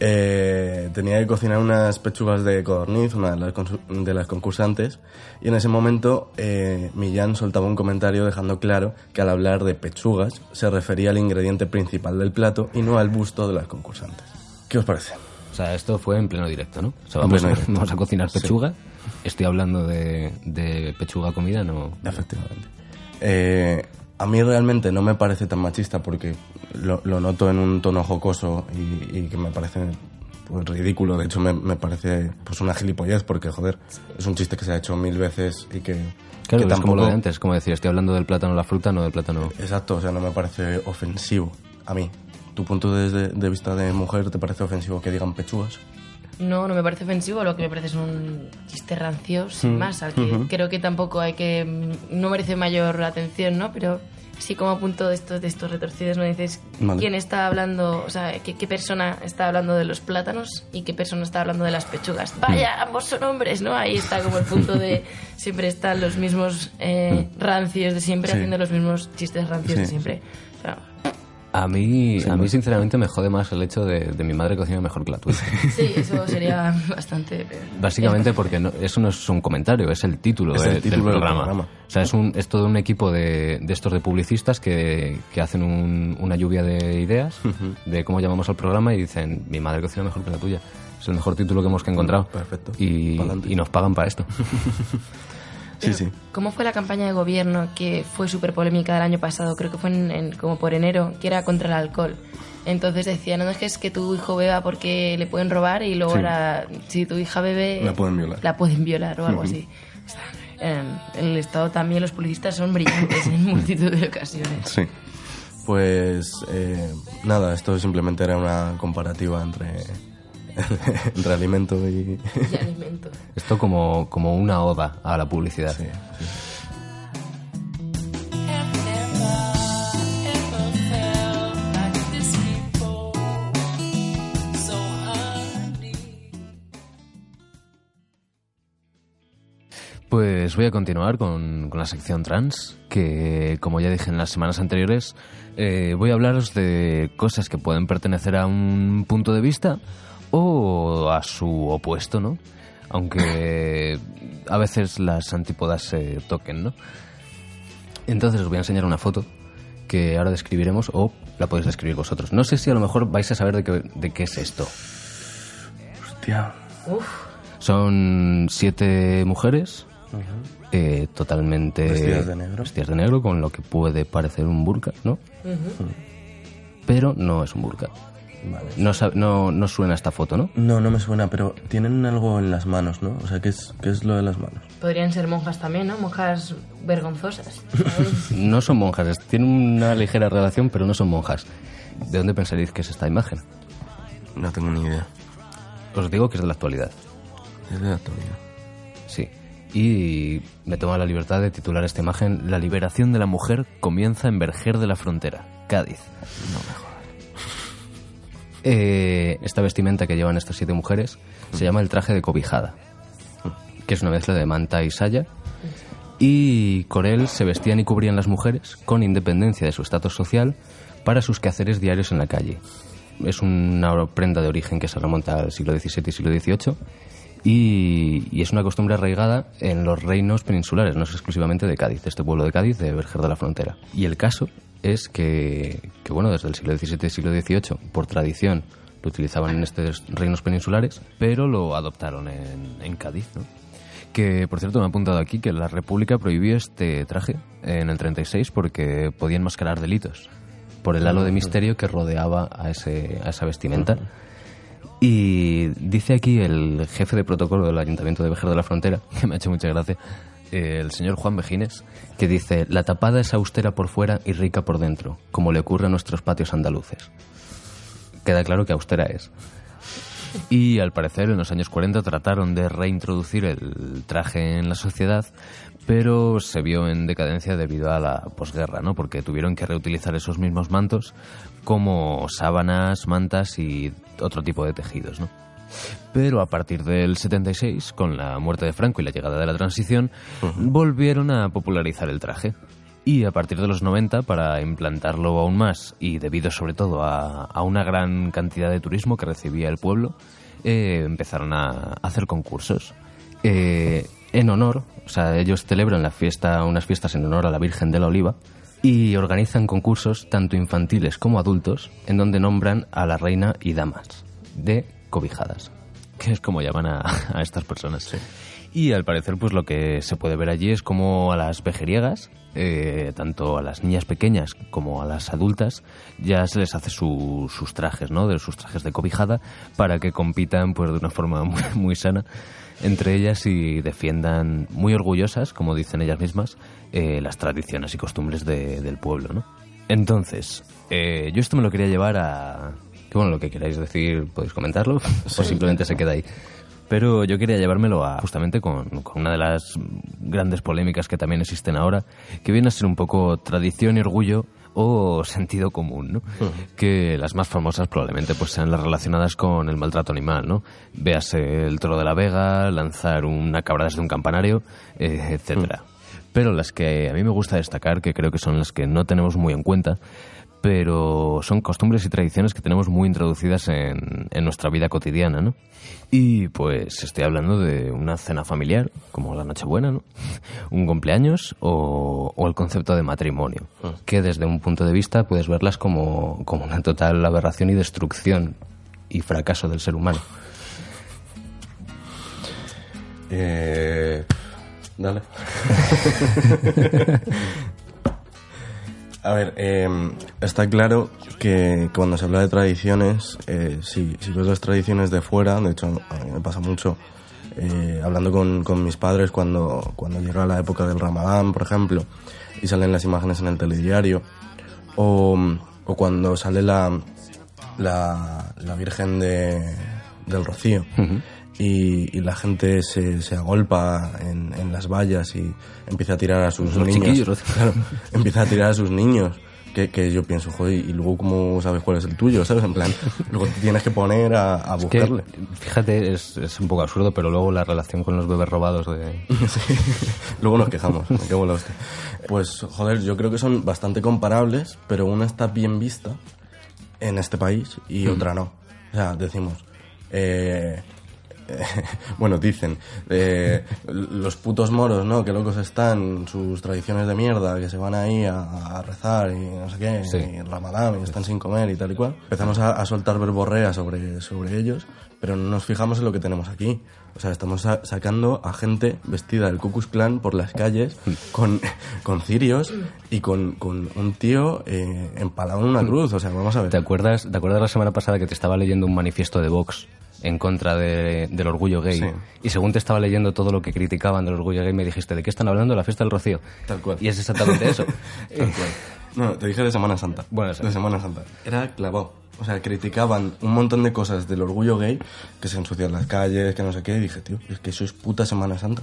Eh, tenía que cocinar unas pechugas de codorniz, una de las, de las concursantes, y en ese momento eh, Millán soltaba un comentario dejando claro que al hablar de pechugas se refería al ingrediente principal del plato y no al busto de las concursantes. ¿Qué os parece? O sea, esto fue en pleno directo, ¿no? O sea, vamos, a, vamos a cocinar pechuga. Sí. Estoy hablando de, de, pechuga comida, ¿no? Efectivamente. Eh, a mí realmente no me parece tan machista porque lo, lo noto en un tono jocoso y, y que me parece pues, ridículo. De hecho, me, me, parece pues una gilipollez porque, joder, es un chiste que se ha hecho mil veces y que... Claro, que es como lo de antes, como decir, estoy hablando del plátano la fruta, no del plátano... Exacto, o sea, no me parece ofensivo a mí. ¿Tu punto de, de vista de mujer te parece ofensivo que digan pechugas? No, no me parece ofensivo, lo que me parece es un chiste rancio, sin mm. más, al que uh -huh. creo que tampoco hay que... mm, no merece mayor atención, ¿no? Pero sí como punto de estos, de estos retorcidos, ¿no? Dices, vale. ¿quién está hablando, o sea, ¿qué, qué, persona está hablando de los plátanos y qué persona está hablando de las pechugas? Vaya, ambos son hombres, ¿no? Ahí está como el punto de siempre están los mismos eh, rancios de siempre, sí. haciendo los mismos chistes rancios sí. de siempre. A mí, a mí sinceramente me jode más el hecho de, mi madre cocina mejor que la tuya. Sí, eso sería bastante... Básicamente porque eso no es un comentario, es el título, del, programa. O sea, es, un, es todo un equipo de, de estos de publicistas que, que hacen una lluvia de ideas de cómo llamamos al programa y dicen, mi madre cocina mejor que la tuya. Es el mejor título que hemos encontrado. Perfecto. Y, y nos pagan para esto. Sí, sí. ¿Cómo fue la campaña de gobierno que fue súper polémica del año pasado? Creo que fue en, como por enero, que era contra el alcohol. Entonces decían, no dejes que tu hijo beba porque le pueden robar y luego si tu hija bebe... La pueden violar. La pueden violar o algo así. En el Estado también los publicistas son brillantes en multitud de ocasiones. Sí. Pues eh, nada, esto simplemente era una comparativa entre entre alimento y... alimento. Esto como, como una oda a la publicidad. Pues voy a continuar con, con, la sección trans, que como ya dije en las semanas anteriores, eh, voy a hablaros de cosas que pueden pertenecer a un punto de vista o a su opuesto, ¿no? Aunque a veces las antípodas se toquen, ¿no? Entonces os voy a enseñar una foto que ahora describiremos o la podéis describir vosotros. No sé si a lo mejor vais a saber de qué, de qué es esto. Hostia. Uf. Son siete mujeres eh, totalmente vestidas de negro. Vestidas de negro con lo que puede parecer un burka, ¿no? Pero no es un burka. No, no, no, suena esta foto, ¿no? No, no me suena, pero tienen algo en las manos, ¿no? O sea, ¿qué es, qué es lo de las manos? Podrían ser monjas también, ¿no? Monjas vergonzosas. no son monjas, tienen una ligera relación, pero no son monjas. ¿De dónde pensaréis que es esta imagen? No tengo ni idea. Os digo que es de la actualidad. Es de la actualidad. Sí. Y me tomo la libertad de titular esta imagen La liberación de la mujer comienza en Verger de la Frontera, Cádiz. No mejor. Eh, esta vestimenta que llevan estas siete mujeres se llama el traje de cobijada, que es una mezcla de manta y saya. Y Corel se vestían y cubrían las mujeres con independencia de su estatus social para sus quehaceres diarios en la calle. Es una prenda de origen que se remonta al siglo XVII y siglo XVIII y, es una costumbre arraigada en los reinos peninsulares, no es exclusivamente de Cádiz, este pueblo de Cádiz, de Verger de la Frontera. Y el caso es que, bueno, desde el siglo XVII y siglo XVIII, por tradición, lo utilizaban en estos reinos peninsulares, pero lo adoptaron en, Cádiz, ¿no? Que, por cierto, me ha apuntado aquí que la República prohibió este traje en el 36 porque podían mascarar delitos por el halo de misterio que rodeaba a, ese, a esa vestimenta. Y dice aquí el jefe de protocolo del Ayuntamiento de Vejer de la Frontera, que me ha hecho mucha gracia, el señor Juan Mejines, que dice, la tapada es austera por fuera y rica por dentro, como le ocurre a nuestros patios andaluces. Queda claro que austera es. Y al parecer en los años 40 trataron de reintroducir el traje en la sociedad, pero se vio en decadencia debido a la posguerra, ¿no? Porque tuvieron que reutilizar esos mismos mantos como sábanas, mantas y otro tipo de tejidos, ¿no? Pero a partir del 76, con la muerte de Franco y la llegada de la transición, volvieron a popularizar el traje. Y a partir de los 90, para implantarlo aún más, y debido sobre todo a, una gran cantidad de turismo que recibía el pueblo, eh, empezaron a hacer concursos. Eh, en honor, o sea, ellos celebran la fiesta, unas fiestas en honor a la Virgen de la Oliva, y organizan concursos tanto infantiles como adultos en donde nombran a la reina y damas de cobijadas, que es como llaman a, estas personas. Y al parecer, pues lo que se puede ver allí es como a las vejeriegas, eh, tanto a las niñas pequeñas como a las adultas, ya se les hace sus trajes, ¿no? De sus trajes de cobijada para que compitan, pues de una forma muy, sana entre ellas y defiendan muy orgullosas, como dicen ellas mismas, eh, las tradiciones y costumbres del pueblo, ¿no? Entonces, eh, yo esto me lo quería llevar a, que bueno, lo que queráis decir podéis comentarlo o simplemente se queda ahí. Pero yo quería llevármelo a justamente con, una de las grandes polémicas que también existen ahora, que viene a ser un poco tradición y orgullo o sentido común, ¿no? Que las más famosas probablemente pues sean las relacionadas con el maltrato animal, ¿no? Véase el toro de la vega, lanzar una cabra desde un campanario, eh, etcétera. Pero las que a mí me gusta destacar, que creo que son las que no tenemos muy en cuenta, pero son costumbres y tradiciones que tenemos muy introducidas en, en nuestra vida cotidiana, ¿no? Y pues estoy hablando de una cena familiar, como la Nochebuena, ¿no? Un cumpleaños o, o el concepto de matrimonio, que desde un punto de vista puedes verlas como, como una total aberración y destrucción y fracaso del ser humano. Eh, dale. A ver, eh, está claro que cuando se habla de tradiciones, eh, si, si ves las tradiciones de fuera, de hecho a mí me pasa mucho, eh, hablando con, con mis padres cuando, cuando llega la época del Ramadán, por ejemplo, y salen las imágenes en el telediario, o, o cuando sale la, la, la Virgen de, del Rocío y, y la gente se, se agolpa en, en las vallas y empieza a tirar a sus Los niños. Claro, empieza a tirar a sus niños. Que, que yo pienso, joder, y luego cómo sabes cuál es el tuyo, ¿sabes? En plan, luego te tienes que poner a, a Es que, buscarle. fíjate, es, es un poco absurdo, pero luego la relación con los bebés robados de... Sí. Luego nos quejamos, me en la hostia. Pues, joder, yo creo que son bastante comparables, pero una está bien vista en este país y Mm. otra no. O sea, decimos, eh, eh, bueno, dicen, eh, los putos moros, ¿no? Que locos están, sus tradiciones de mierda, que se van ahí a, a rezar y no sé qué, Sí. y Ramadán, y están sin comer y tal y cual. Empezamos a, a soltar verborrea sobre, sobre ellos, pero no nos fijamos en lo que tenemos aquí. O sea, estamos sa- sacando a gente vestida del Ku Klux Klan por las calles con, con cirios y con, con un tío eh, empalado en una cruz. O sea, vamos a ver. ¿Te acuerdas, ¿Te acuerdas la semana pasada que te estaba leyendo un manifiesto de Vox en contra de- del orgullo gay? Sí. Y según te estaba leyendo todo lo que criticaban del orgullo gay, me dijiste, ¿de qué están hablando? La fiesta del Rocío. Tal cual. Y es exactamente eso. Tal cual. No, te dije de Semana Santa. Bueno, de Semana Santa. Era clavado. O sea, criticaban un montón de cosas del orgullo gay, que se ensucian las calles, que no sé qué, y dije, tío, es que eso es puta Semana Santa.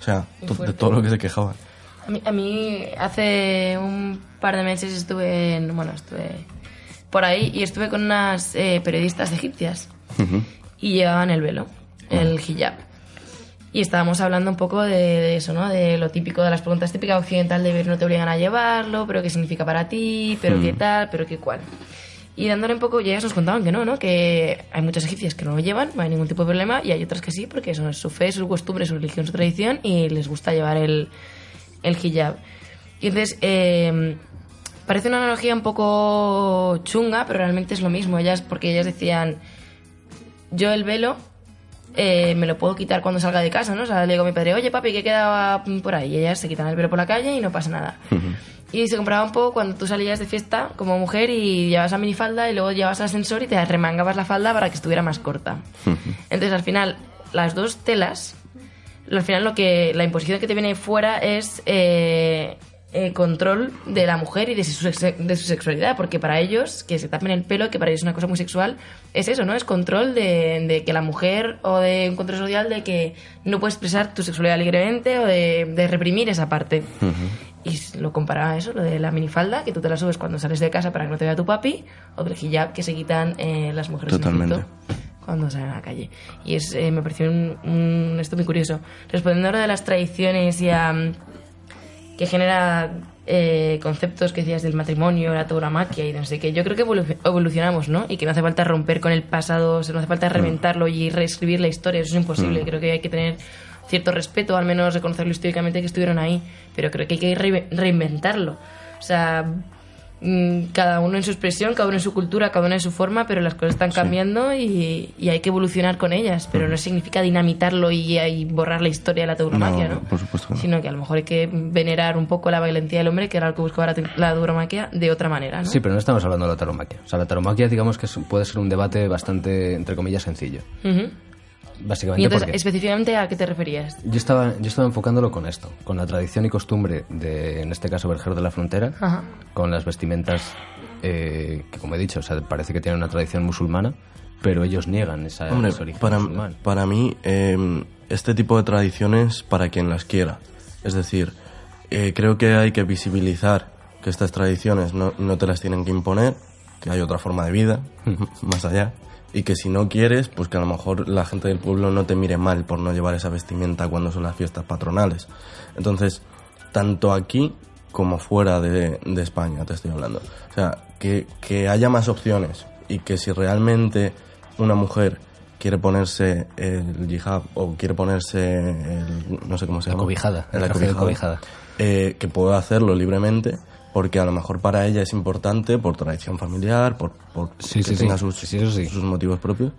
O sea, de todo lo que se quejaban. A mí, a mí hace un par de meses estuve en, bueno, estuve por ahí y estuve con unas eh, periodistas egipcias y llevaban el velo, el hijab. Y estábamos hablando un poco de, de eso, ¿no? De lo típico, de las preguntas típicas occidental de ver no te obligan a llevarlo, pero qué significa para ti, pero qué Mm. tal, pero qué cual. Y dándole un poco, y ellas nos contaban que no, ¿no? Que hay muchas egipcias que no lo llevan, no hay ningún tipo de problema, y hay otras que sí, porque eso es su fe, su costumbre, su religión, su tradición, y les gusta llevar el, el hijab. Y entonces, eh, parece una analogía un poco chunga, pero realmente es lo mismo. Ellas, porque ellas decían, yo el velo eh, me lo puedo quitar cuando salga de casa, ¿no? O sea, le digo a mi padre, oye papi, que quedaba por ahí. Y ellas se quitan el velo por la calle y no pasa nada. Y se compraba un poco cuando tú salías de fiesta como mujer y llevabas la minifalda y luego llevabas al ascensor y te remangabas la falda para que estuviera más corta. Entonces, al final, las dos telas, al final lo que la imposición que te viene fuera es eh, eh, control de la mujer y de su, de su sexualidad, porque para ellos, que se tapen el pelo, que para ellos es una cosa muy sexual, es eso, ¿no? Es control de, de que la mujer o de un control social de que no puedes expresar tu sexualidad libremente o de, de reprimir esa parte. Y lo comparaba a eso, lo de la minifalda, que tú te la subes cuando sales de casa para que no te vea tu papi, o del hijab que se quitan eh, las mujeres en Totalmente. Cuando salen a la calle. Y es, eh, me pareció un, un- esto muy curioso. Respondiendo ahora de las tradiciones y a, que genera eh, conceptos que decías del matrimonio, la tauromaquia y no sé qué, yo creo que evolu- evolucionamos, ¿no? Y que no hace falta romper con el pasado, o sea, no hace falta reventarlo y reescribir la historia, eso es imposible. Mm. Creo que hay que tener cierto respeto, al menos reconocerlo históricamente que estuvieron ahí, pero creo que hay que re- reinventarlo. O sea, mm, cada uno en su expresión, cada uno en su cultura, cada uno en su forma, pero las cosas están cambiando y, y hay que evolucionar con ellas, pero no significa dinamitarlo y, y borrar la historia de la tauromaquia, ¿no? por supuesto no. Sino que a lo mejor hay que venerar un poco la valentía del hombre, que era lo que buscaba la, tauromaquia, de otra manera, ¿no? Sí, pero no estamos hablando de la taromaquia. O sea, la taromaquia, digamos que puede ser un debate bastante, entre comillas, sencillo. Ujú. Básicamente Y entonces, porque específicamente, ¿a qué te referías? yo estaba, yo estaba enfocándolo con esto, con la tradición y costumbre de, en este caso, Vergero de la Frontera, Ajá. con las vestimentas eh, que, como he dicho, o sea, parece que tienen una tradición musulmana, pero ellos niegan esa, Hombre, ese origen para, musulmán. para mí, eh, este tipo de tradiciones para quien las quiera. Es decir, eh, creo que hay que visibilizar que estas tradiciones no, no te las tienen que imponer, que hay otra forma de vida, más allá, y que si no quieres, pues que a lo mejor la gente del pueblo no te mire mal por no llevar esa vestimenta cuando son las fiestas patronales. Entonces, tanto aquí como fuera de, de España, te estoy hablando. O sea, que, que haya más opciones y que si realmente una mujer quiere ponerse el hijab o quiere ponerse el, no sé cómo se La llama cobijada, el el traje de cobijada. eh, que pueda hacerlo libremente porque a lo mejor para ella es importante por tradición familiar por, por Sí, que sí, tenga sí. sus, sus motivos propios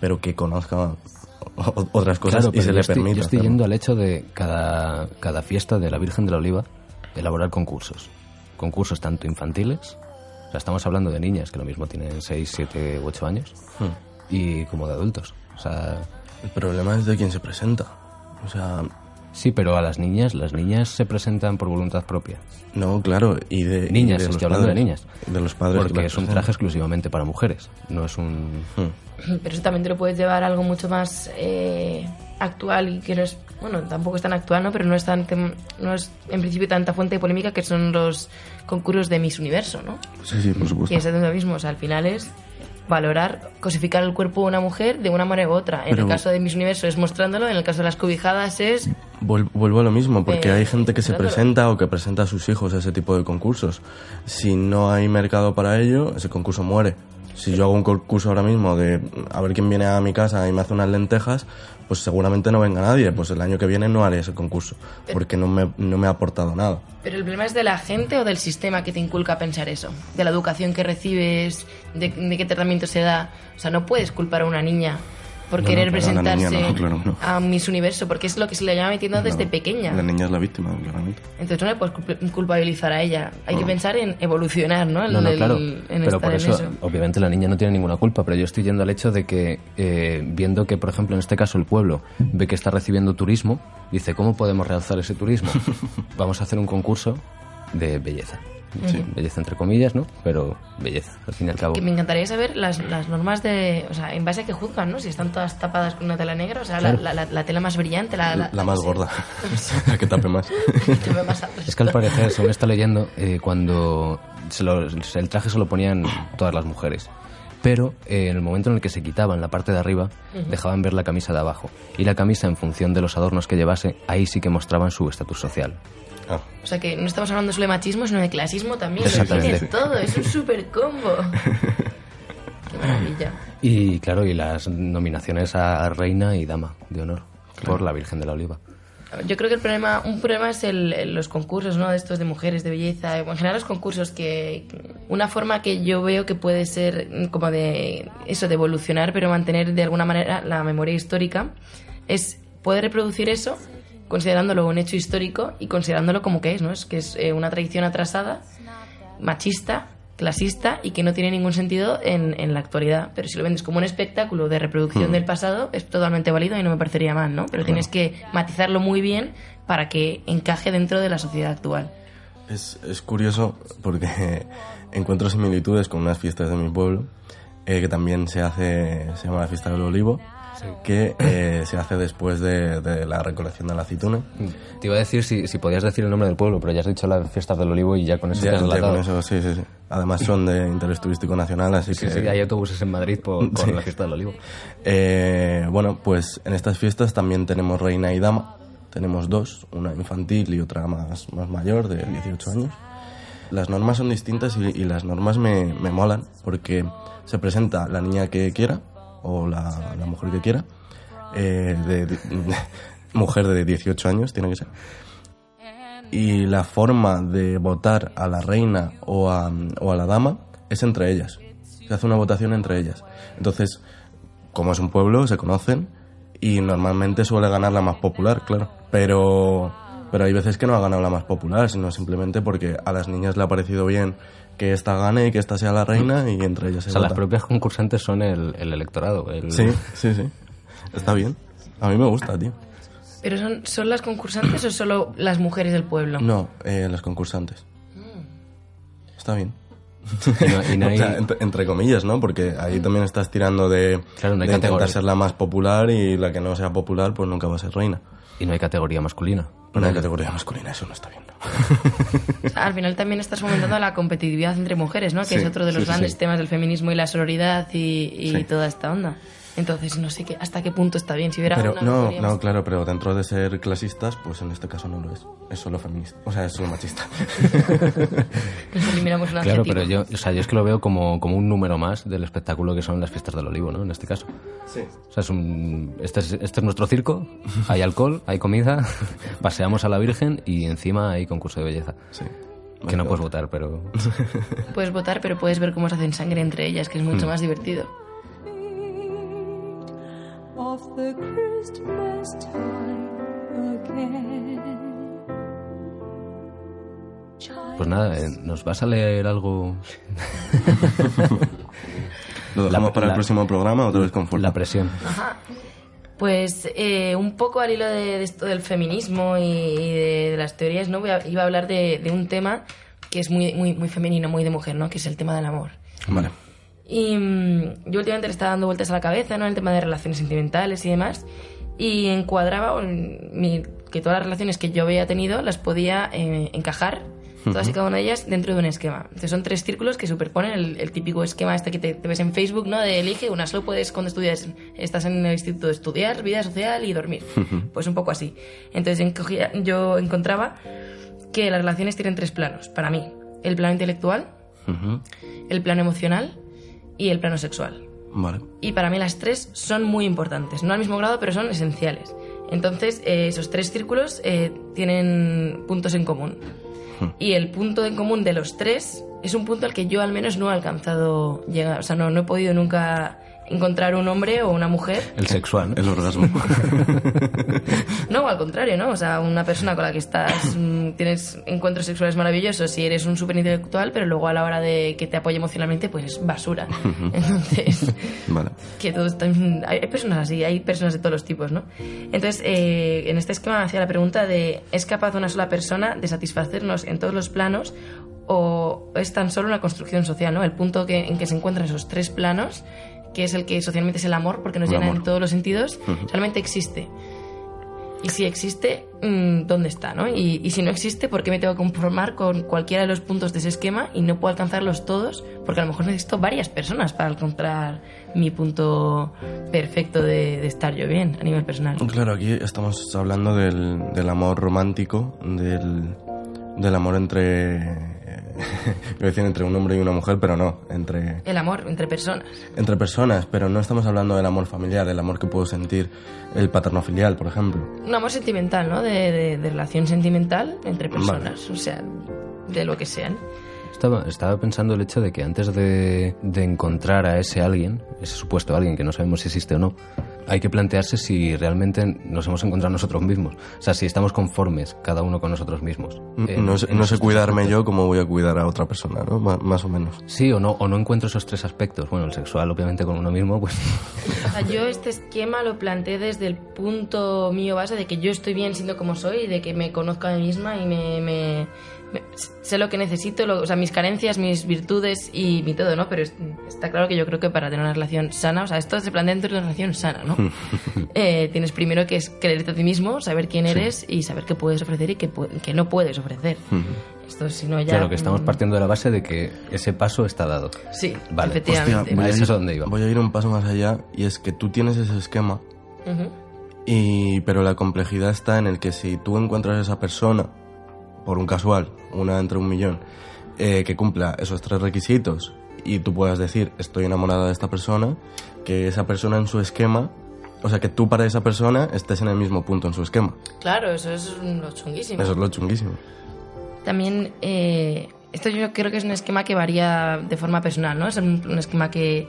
pero que conozca otras cosas Claro, y se le estoy, permita yo estoy yendo al hecho de cada, cada fiesta de la Virgen de la Oliva elaborar concursos. Concursos tanto infantiles, o sea, estamos hablando de niñas que lo mismo tienen 6, 7 u 8 años, Hmm. y como de adultos. O sea, el problema es de quién se presenta o sea sí, pero a las niñas, las niñas se presentan por voluntad propia. no claro y de Niñas, y de los estoy hablando de niñas. de los padres que Porque es un traje exclusivamente para mujeres, no es un... Hmm. Pero eso también te lo puedes llevar a algo mucho más eh, actual y que no es, bueno, tampoco es tan actual, ¿no? Pero no es, tan, tem- no es en principio tanta fuente de polémica que son los concursos de Miss Universo, ¿no? sí sí por supuesto Y es lo mismo, o sea, al final es valorar, cosificar el cuerpo de una mujer de una manera u otra. En Pero- el caso de Miss Universo es mostrándolo, en el caso de las cobijadas es Vuel- Vuelvo a lo mismo, porque Eh, hay gente que se claro. presenta o que presenta a sus hijos a ese tipo de concursos. Si no hay mercado para ello, ese concurso muere. Si yo hago un concurso ahora mismo de a ver quién viene a mi casa y me hace unas lentejas, pues seguramente no venga nadie. Pues el año que viene no haré ese concurso, porque no me, no me ha aportado nada. Pero el problema es de la gente o del sistema que te inculca a pensar eso, de la educación que recibes, de, de qué tratamiento se da. O sea, no puedes culpar a una niña por No, querer no, presentarse niña claro, a Miss Universo, porque es lo que se le llama metiendo desde pequeña. La niña es la víctima, claramente. Entonces no le puedes culp- culpabilizar a ella. Hay que pensar en evolucionar, ¿no? En No, no, el- claro. en pero estar por en eso, eso. obviamente, la niña no tiene ninguna culpa. Pero yo estoy yendo al hecho de que, eh, viendo que, por ejemplo, en este caso el pueblo ve que está recibiendo turismo, dice: ¿Cómo podemos realzar ese turismo? Vamos a hacer un concurso de belleza. Sí. Belleza entre comillas, ¿no? Pero belleza, al fin y al cabo. Que me encantaría saber las, las normas de... O sea, en base a qué juzgan, ¿no? Si están todas tapadas con una tela negra, o sea, la- Claro. la, la- la tela más brillante, la... La, la- más gorda. la que tape más. Es que al parecer, según está leyendo, eh, cuando se lo- el traje se lo ponían todas las mujeres. Pero eh, en el momento en el que se quitaban la parte de arriba, dejaban ver la camisa de abajo. Y la camisa, en función de los adornos que llevase, ahí sí que mostraban su estatus social. O sea, que no estamos hablando solo de machismo, sino de clasismo también. Exactamente. tiene todo, es un super combo. Qué maravilla. Y claro, y las nominaciones a reina y dama de honor por la Virgen de la Oliva. Yo creo que el problema, un problema es el, los concursos, ¿no? De estos de mujeres, de belleza, en general los concursos que una forma que yo veo que puede ser como de eso, de evolucionar, pero mantener de alguna manera la memoria histórica, es poder reproducir eso considerándolo un hecho histórico y considerándolo como que es, ¿no? Es que es eh, una tradición atrasada, machista, clasista y que no tiene ningún sentido en, en la actualidad. Pero si lo vendes como un espectáculo de reproducción Hmm. del pasado, es totalmente válido y no me parecería mal, ¿no? Pero Claro. tienes que matizarlo muy bien para que encaje dentro de la sociedad actual. Es, es curioso porque encuentro similitudes con unas fiestas de mi pueblo, eh, que también se hace, se llama la fiesta del olivo, que eh, se hace después de, de la recolección de la aceituna. Te iba a decir si, si podías decir el nombre del pueblo, pero ya has dicho las fiestas del olivo y ya con eso Ya- te has ya con eso, sí, sí, sí. Además son de interés turístico nacional, así Sí, que... sí, hay autobuses en Madrid por, por Sí. la fiesta del olivo. Eh, bueno, pues en estas fiestas también tenemos reina y dama. Tenemos dos, una infantil y otra más, más mayor, de 18 años. Las normas son distintas y, y las normas me, me molan porque se presenta la niña que quiera o la, la mujer que quiera, eh, de, de- mujer de 18 años tiene que ser. Y la forma de votar a la reina o a, o a la dama es entre ellas. Se hace una votación entre ellas. Entonces, como es un pueblo, se conocen y normalmente suele ganar la más popular, claro. Pero, pero hay veces que no ha ganado la más popular, sino simplemente porque a las niñas le ha parecido bien que esta gane y que esta sea la reina y entre ellas se O sea, las propias concursantes son el, el electorado. el- Sí, sí, sí. Está bien. A mí me gusta, tío. ¿Pero son, son las concursantes o solo las mujeres del pueblo? No, eh, las concursantes. Está bien. Y no- y no O sea, hay- entre, entre comillas, ¿no? Porque ahí también estás tirando de, Claro, no hay de intentar categoría. ser la más popular y la que no sea popular pues nunca va a ser reina. Y no hay categoría masculina. No hay categoría masculina, eso no está bien. O sea, al final también estás fomentando la competitividad entre mujeres, ¿no? Que Sí, es otro de los sí, grandes sí. temas del feminismo y la sororidad y, y toda esta onda. Entonces, no sé qué, hasta qué punto está bien. Si hubiera Pero una, no, no, claro, pero dentro de ser clasistas, pues en este caso no lo es. Es solo feminista. O sea, es solo machista. Nos eliminamos un Claro, pero yo, o sea, yo es que lo veo como, como un número más del espectáculo que son las fiestas del olivo, ¿no? En este caso. Sí. O sea, es un, este, es, este es nuestro circo, hay alcohol, hay comida, paseamos a la Virgen y encima hay concurso de belleza. Sí. Que no puedes votar, pero... Puedes votar, pero puedes ver cómo se hacen sangre entre ellas, que es mucho Hmm. más divertido. Of the Christmas time again. Pues nada, eh, ¿nos vas a leer algo? Lo dejamos La- para la- el próximo programa, otra vez con fuerza. La presión. Ajá. Pues eh, un poco al hilo de, de esto del feminismo y, y de, de las teorías, ¿no? Voy a- iba a hablar de, de un tema que es muy, muy, muy femenino, muy de mujer, ¿no? Que es el tema del amor. Vale. Y mm, yo últimamente le estaba dando vueltas a la cabeza, ¿no? El tema de relaciones sentimentales y demás. Y encuadraba mi- que todas las relaciones que yo había tenido las podía eh, encajar, todas y cada una de ellas, dentro de un esquema. Entonces son tres círculos que superponen el, el típico esquema este que te, te ves en Facebook, ¿no? De elige una, solo puedes cuando estudias, estás en el instituto de estudiar, vida social y dormir. Pues un poco así. Entonces encogía- yo encontraba que las relaciones tienen tres planos, para mí. El plano intelectual, el plano emocional y el plano sexual. Vale. Y para mí las tres son muy importantes, no al mismo grado, pero son esenciales. Entonces, eh, esos tres círculos eh, tienen puntos en común. Y el punto en común de los tres es un punto al que yo al menos no he alcanzado llegar. O sea, no, no he podido nunca encontrar un hombre o una mujer. El sexual, ¿no? El orgasmo. No, al contrario, ¿no? O sea, una persona con la que estás, mm, tienes encuentros sexuales maravillosos y eres un súper intelectual, pero luego a la hora de que te apoye emocionalmente, pues es basura. Entonces, Vale. que todos también, hay hay personas así, hay personas de todos los tipos, ¿no? Entonces, eh, en este esquema me hacía la pregunta de, ¿es capaz una sola persona de satisfacernos en todos los planos o es tan solo una construcción social, ¿no? El punto que, en que se encuentran esos tres planos, que es el que socialmente es el amor, porque nos El llena amor. en todos los sentidos, Ujú. realmente existe. Y si existe, mm, ¿dónde está? ¿no? Y, y si no existe, ¿por qué me tengo que conformar con cualquiera de los puntos de ese esquema y no puedo alcanzarlos todos? Porque a lo mejor necesito varias personas para encontrar mi punto perfecto de, de estar yo bien a nivel personal. Claro, aquí estamos hablando del, del amor romántico, del, del amor entre... Iba a decir entre un hombre y una mujer, pero no, entre, El amor entre personas. entre personas, pero no estamos hablando del amor familiar, del amor que puedo sentir, el paterno-filial, por ejemplo. Un amor sentimental, ¿no? De, de- de relación sentimental entre personas. O sea, de lo que sean. Estaba, estaba pensando el hecho de que antes de, de encontrar a ese alguien, ese supuesto alguien que no sabemos si existe o no, hay que plantearse si realmente nos hemos encontrado nosotros mismos. O sea, si estamos conformes cada uno con nosotros mismos. En- no sé, no sé cuidarme yo como voy a cuidar a otra persona, ¿no? Más o menos. Sí, o no, o no encuentro esos tres aspectos. Bueno, el sexual, obviamente, con uno mismo, pues. O sea, yo este esquema lo planteé desde el punto mío base de que yo estoy bien siendo como soy y de que me conozco a mí misma y me- me- sé lo que necesito, lo- o sea, mis carencias, mis virtudes y mi todo, ¿no? Pero es- está claro que yo creo que para tener una relación sana, o sea, esto se plantea dentro de una relación sana, ¿no? Eh, tienes primero que es creerte a ti mismo, saber quién Sí. eres y saber qué puedes ofrecer y qué, no puedes ofrecer. Esto si no ya... Claro, que estamos partiendo de la base de que ese paso está dado. Sí, Vale. efectivamente. Hostia, voy, A ir, es donde iba. voy a ir un paso más allá y es que tú tienes ese esquema, y, pero la complejidad está en el que si tú encuentras a esa persona, por un casual, una entre un millón, eh, que cumpla esos tres requisitos y tú puedas decir estoy enamorada de esta persona, que esa persona en su esquema, o sea, que tú para esa persona estés en el mismo punto en su esquema. Claro, eso es lo chunguísimo. Eso es lo chunguísimo. También, eh, esto yo creo que es un esquema que varía de forma personal, ¿no? Es un, un esquema que,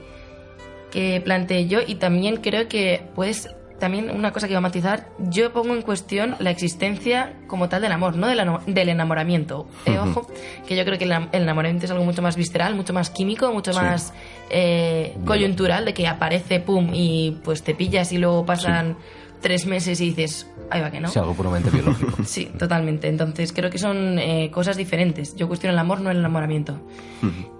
que planteé yo y también creo que, pues, también una cosa que va a matizar, yo pongo en cuestión la existencia como tal del amor, no del, del enamoramiento. Eh, ojo, que yo creo que el, am- el enamoramiento es algo mucho más visceral, mucho más químico, mucho Sí. más eh, coyuntural, de que aparece, pum, y pues te pillas y luego pasan tres meses y dices, ahí va que no. Es algo puramente biológico. Sí, totalmente. Entonces creo que son eh, cosas diferentes. Yo cuestiono el amor, no el enamoramiento.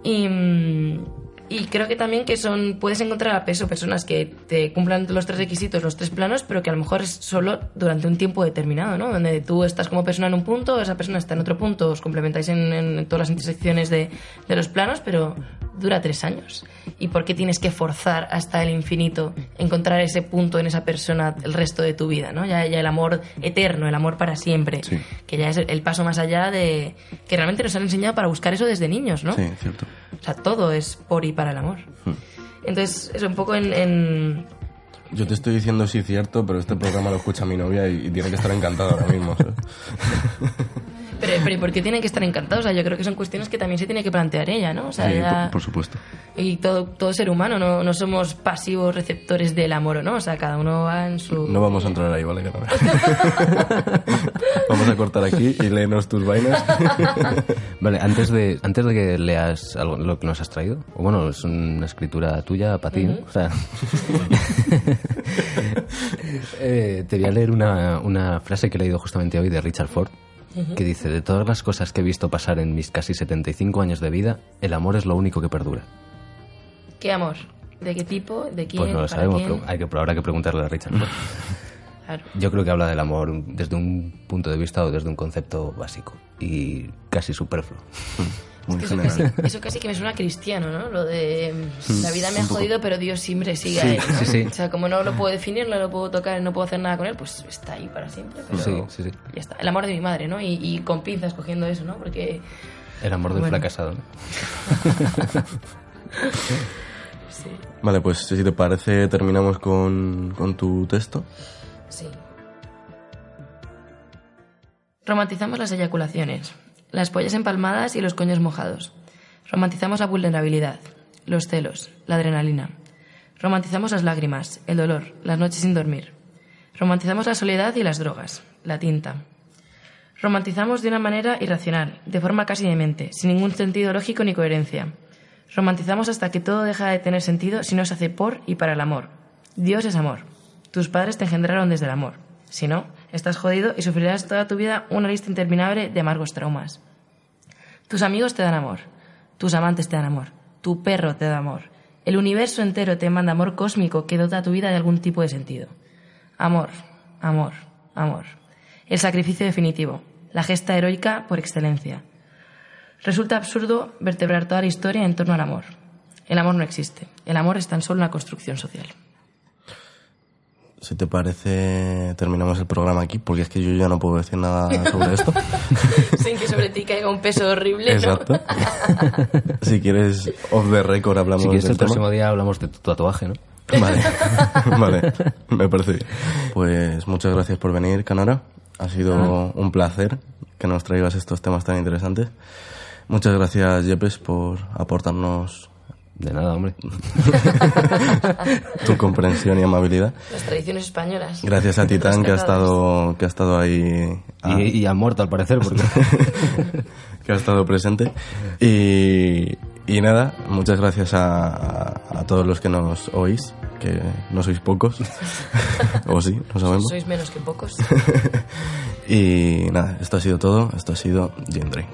Y, mm, y creo que también que son puedes encontrar a peso personas que te cumplan los tres requisitos, los tres planos, pero que a lo mejor es solo durante un tiempo determinado, ¿no? Donde tú estás como persona en un punto, esa persona está en otro punto, os complementáis en, en todas las intersecciones de, de los planos, pero dura tres años. ¿Y por qué tienes que forzar hasta el infinito encontrar ese punto en esa persona el resto de tu vida? ¿no? Ya, ya el amor eterno, el amor para siempre, que ya es el paso más allá de que realmente nos han enseñado para buscar eso desde niños, ¿no? Sí, cierto. O sea, todo es por y para el amor. Hmm. Entonces, es un poco en, en- Yo te estoy diciendo sí cierto, pero este programa lo escucha mi novia y, y tiene que estar encantada ahora mismo. ¿sabes? Pero, pero ¿y por qué tienen que estar encantados? O sea, yo creo que son cuestiones que también se tiene que plantear ella, ¿no? O sea, Sí, ya- por, por supuesto. Y todo, todo ser humano, no, no somos pasivos receptores del amor, ¿o no? O sea, cada uno va en su... No vamos a entrar ahí, ¿vale? Vamos a cortar aquí y léenos tus vainas. Vale, antes de, antes de que leas algo, lo que nos has traído, o bueno, es una escritura tuya para ti, ¿no? Ujú. O sea, eh, te voy a leer una, una frase que he leído justamente hoy de Richard Ford, Que dice, de todas las cosas que he visto pasar en mis casi 75 años de vida, el amor es lo único que perdura. ¿Qué amor? ¿De qué tipo? ¿De quién? Pues no lo ¿Para sabemos, quién? pero hay que, pero habrá que preguntarle a Richard. Claro. Yo creo que habla del amor desde un punto de vista o desde un concepto básico y casi superfluo. Es que eso, casi, eso casi que me suena cristiano, ¿no? Lo de mm, la vida me ha jodido, pero Dios siempre sigue Sí, ahí. ¿no? sí, sí. O sea, como no lo puedo definir, no lo puedo tocar, no puedo hacer nada con él, pues está ahí para siempre. Pero Sí, sí, sí. ya está. El amor de mi madre, ¿no? Y, y con pinzas cogiendo eso, ¿no? Porque El amor del fracasado. ¿no? sí, Vale, pues si te parece terminamos con, con tu texto. sí. Romantizamos las eyaculaciones, las pollas empalmadas y los coños mojados. Romantizamos la vulnerabilidad, los celos, la adrenalina. Romantizamos las lágrimas, el dolor, las noches sin dormir. Romantizamos la soledad y las drogas, la tinta. Romantizamos de una manera irracional, de forma casi demente, sin ningún sentido lógico ni coherencia. Romantizamos hasta que todo deja de tener sentido si no se hace por y para el amor. Dios es amor. Tus padres te engendraron desde el amor. Si no, estás jodido y sufrirás toda tu vida una lista interminable de amargos traumas. Tus amigos te dan amor. Tus amantes te dan amor. Tu perro te da amor. El universo entero te manda amor cósmico que dota tu vida de algún tipo de sentido. Amor, amor, amor. El sacrificio definitivo. La gesta heroica por excelencia. Resulta absurdo vertebrar toda la historia en torno al amor. El amor no existe. El amor es tan solo una construcción social. Si te parece, terminamos el programa aquí, porque es que yo ya no puedo decir nada sobre esto. Sin que sobre ti caiga un peso horrible, ¿no? Exacto. si quieres, off the record hablamos Si quieres del el próximo tema. día hablamos de tu tatuaje, ¿no? Vale, vale, me parece bien. Pues muchas gracias por venir, Canora. Ha sido Ah. un placer que nos traigas estos temas tan interesantes. Muchas gracias, Yepes, por aportarnos De nada, hombre. tu comprensión y amabilidad. Las tradiciones españolas. Gracias a Titán que ha estado que ha estado ahí ah, Y, y ha muerto al parecer, porque... que ha estado presente y, y nada muchas gracias a, a- a todos los que nos oís que no sois pocos o sí no sabemos Sois menos que pocos. y nada esto ha sido todo esto ha sido Gin Drink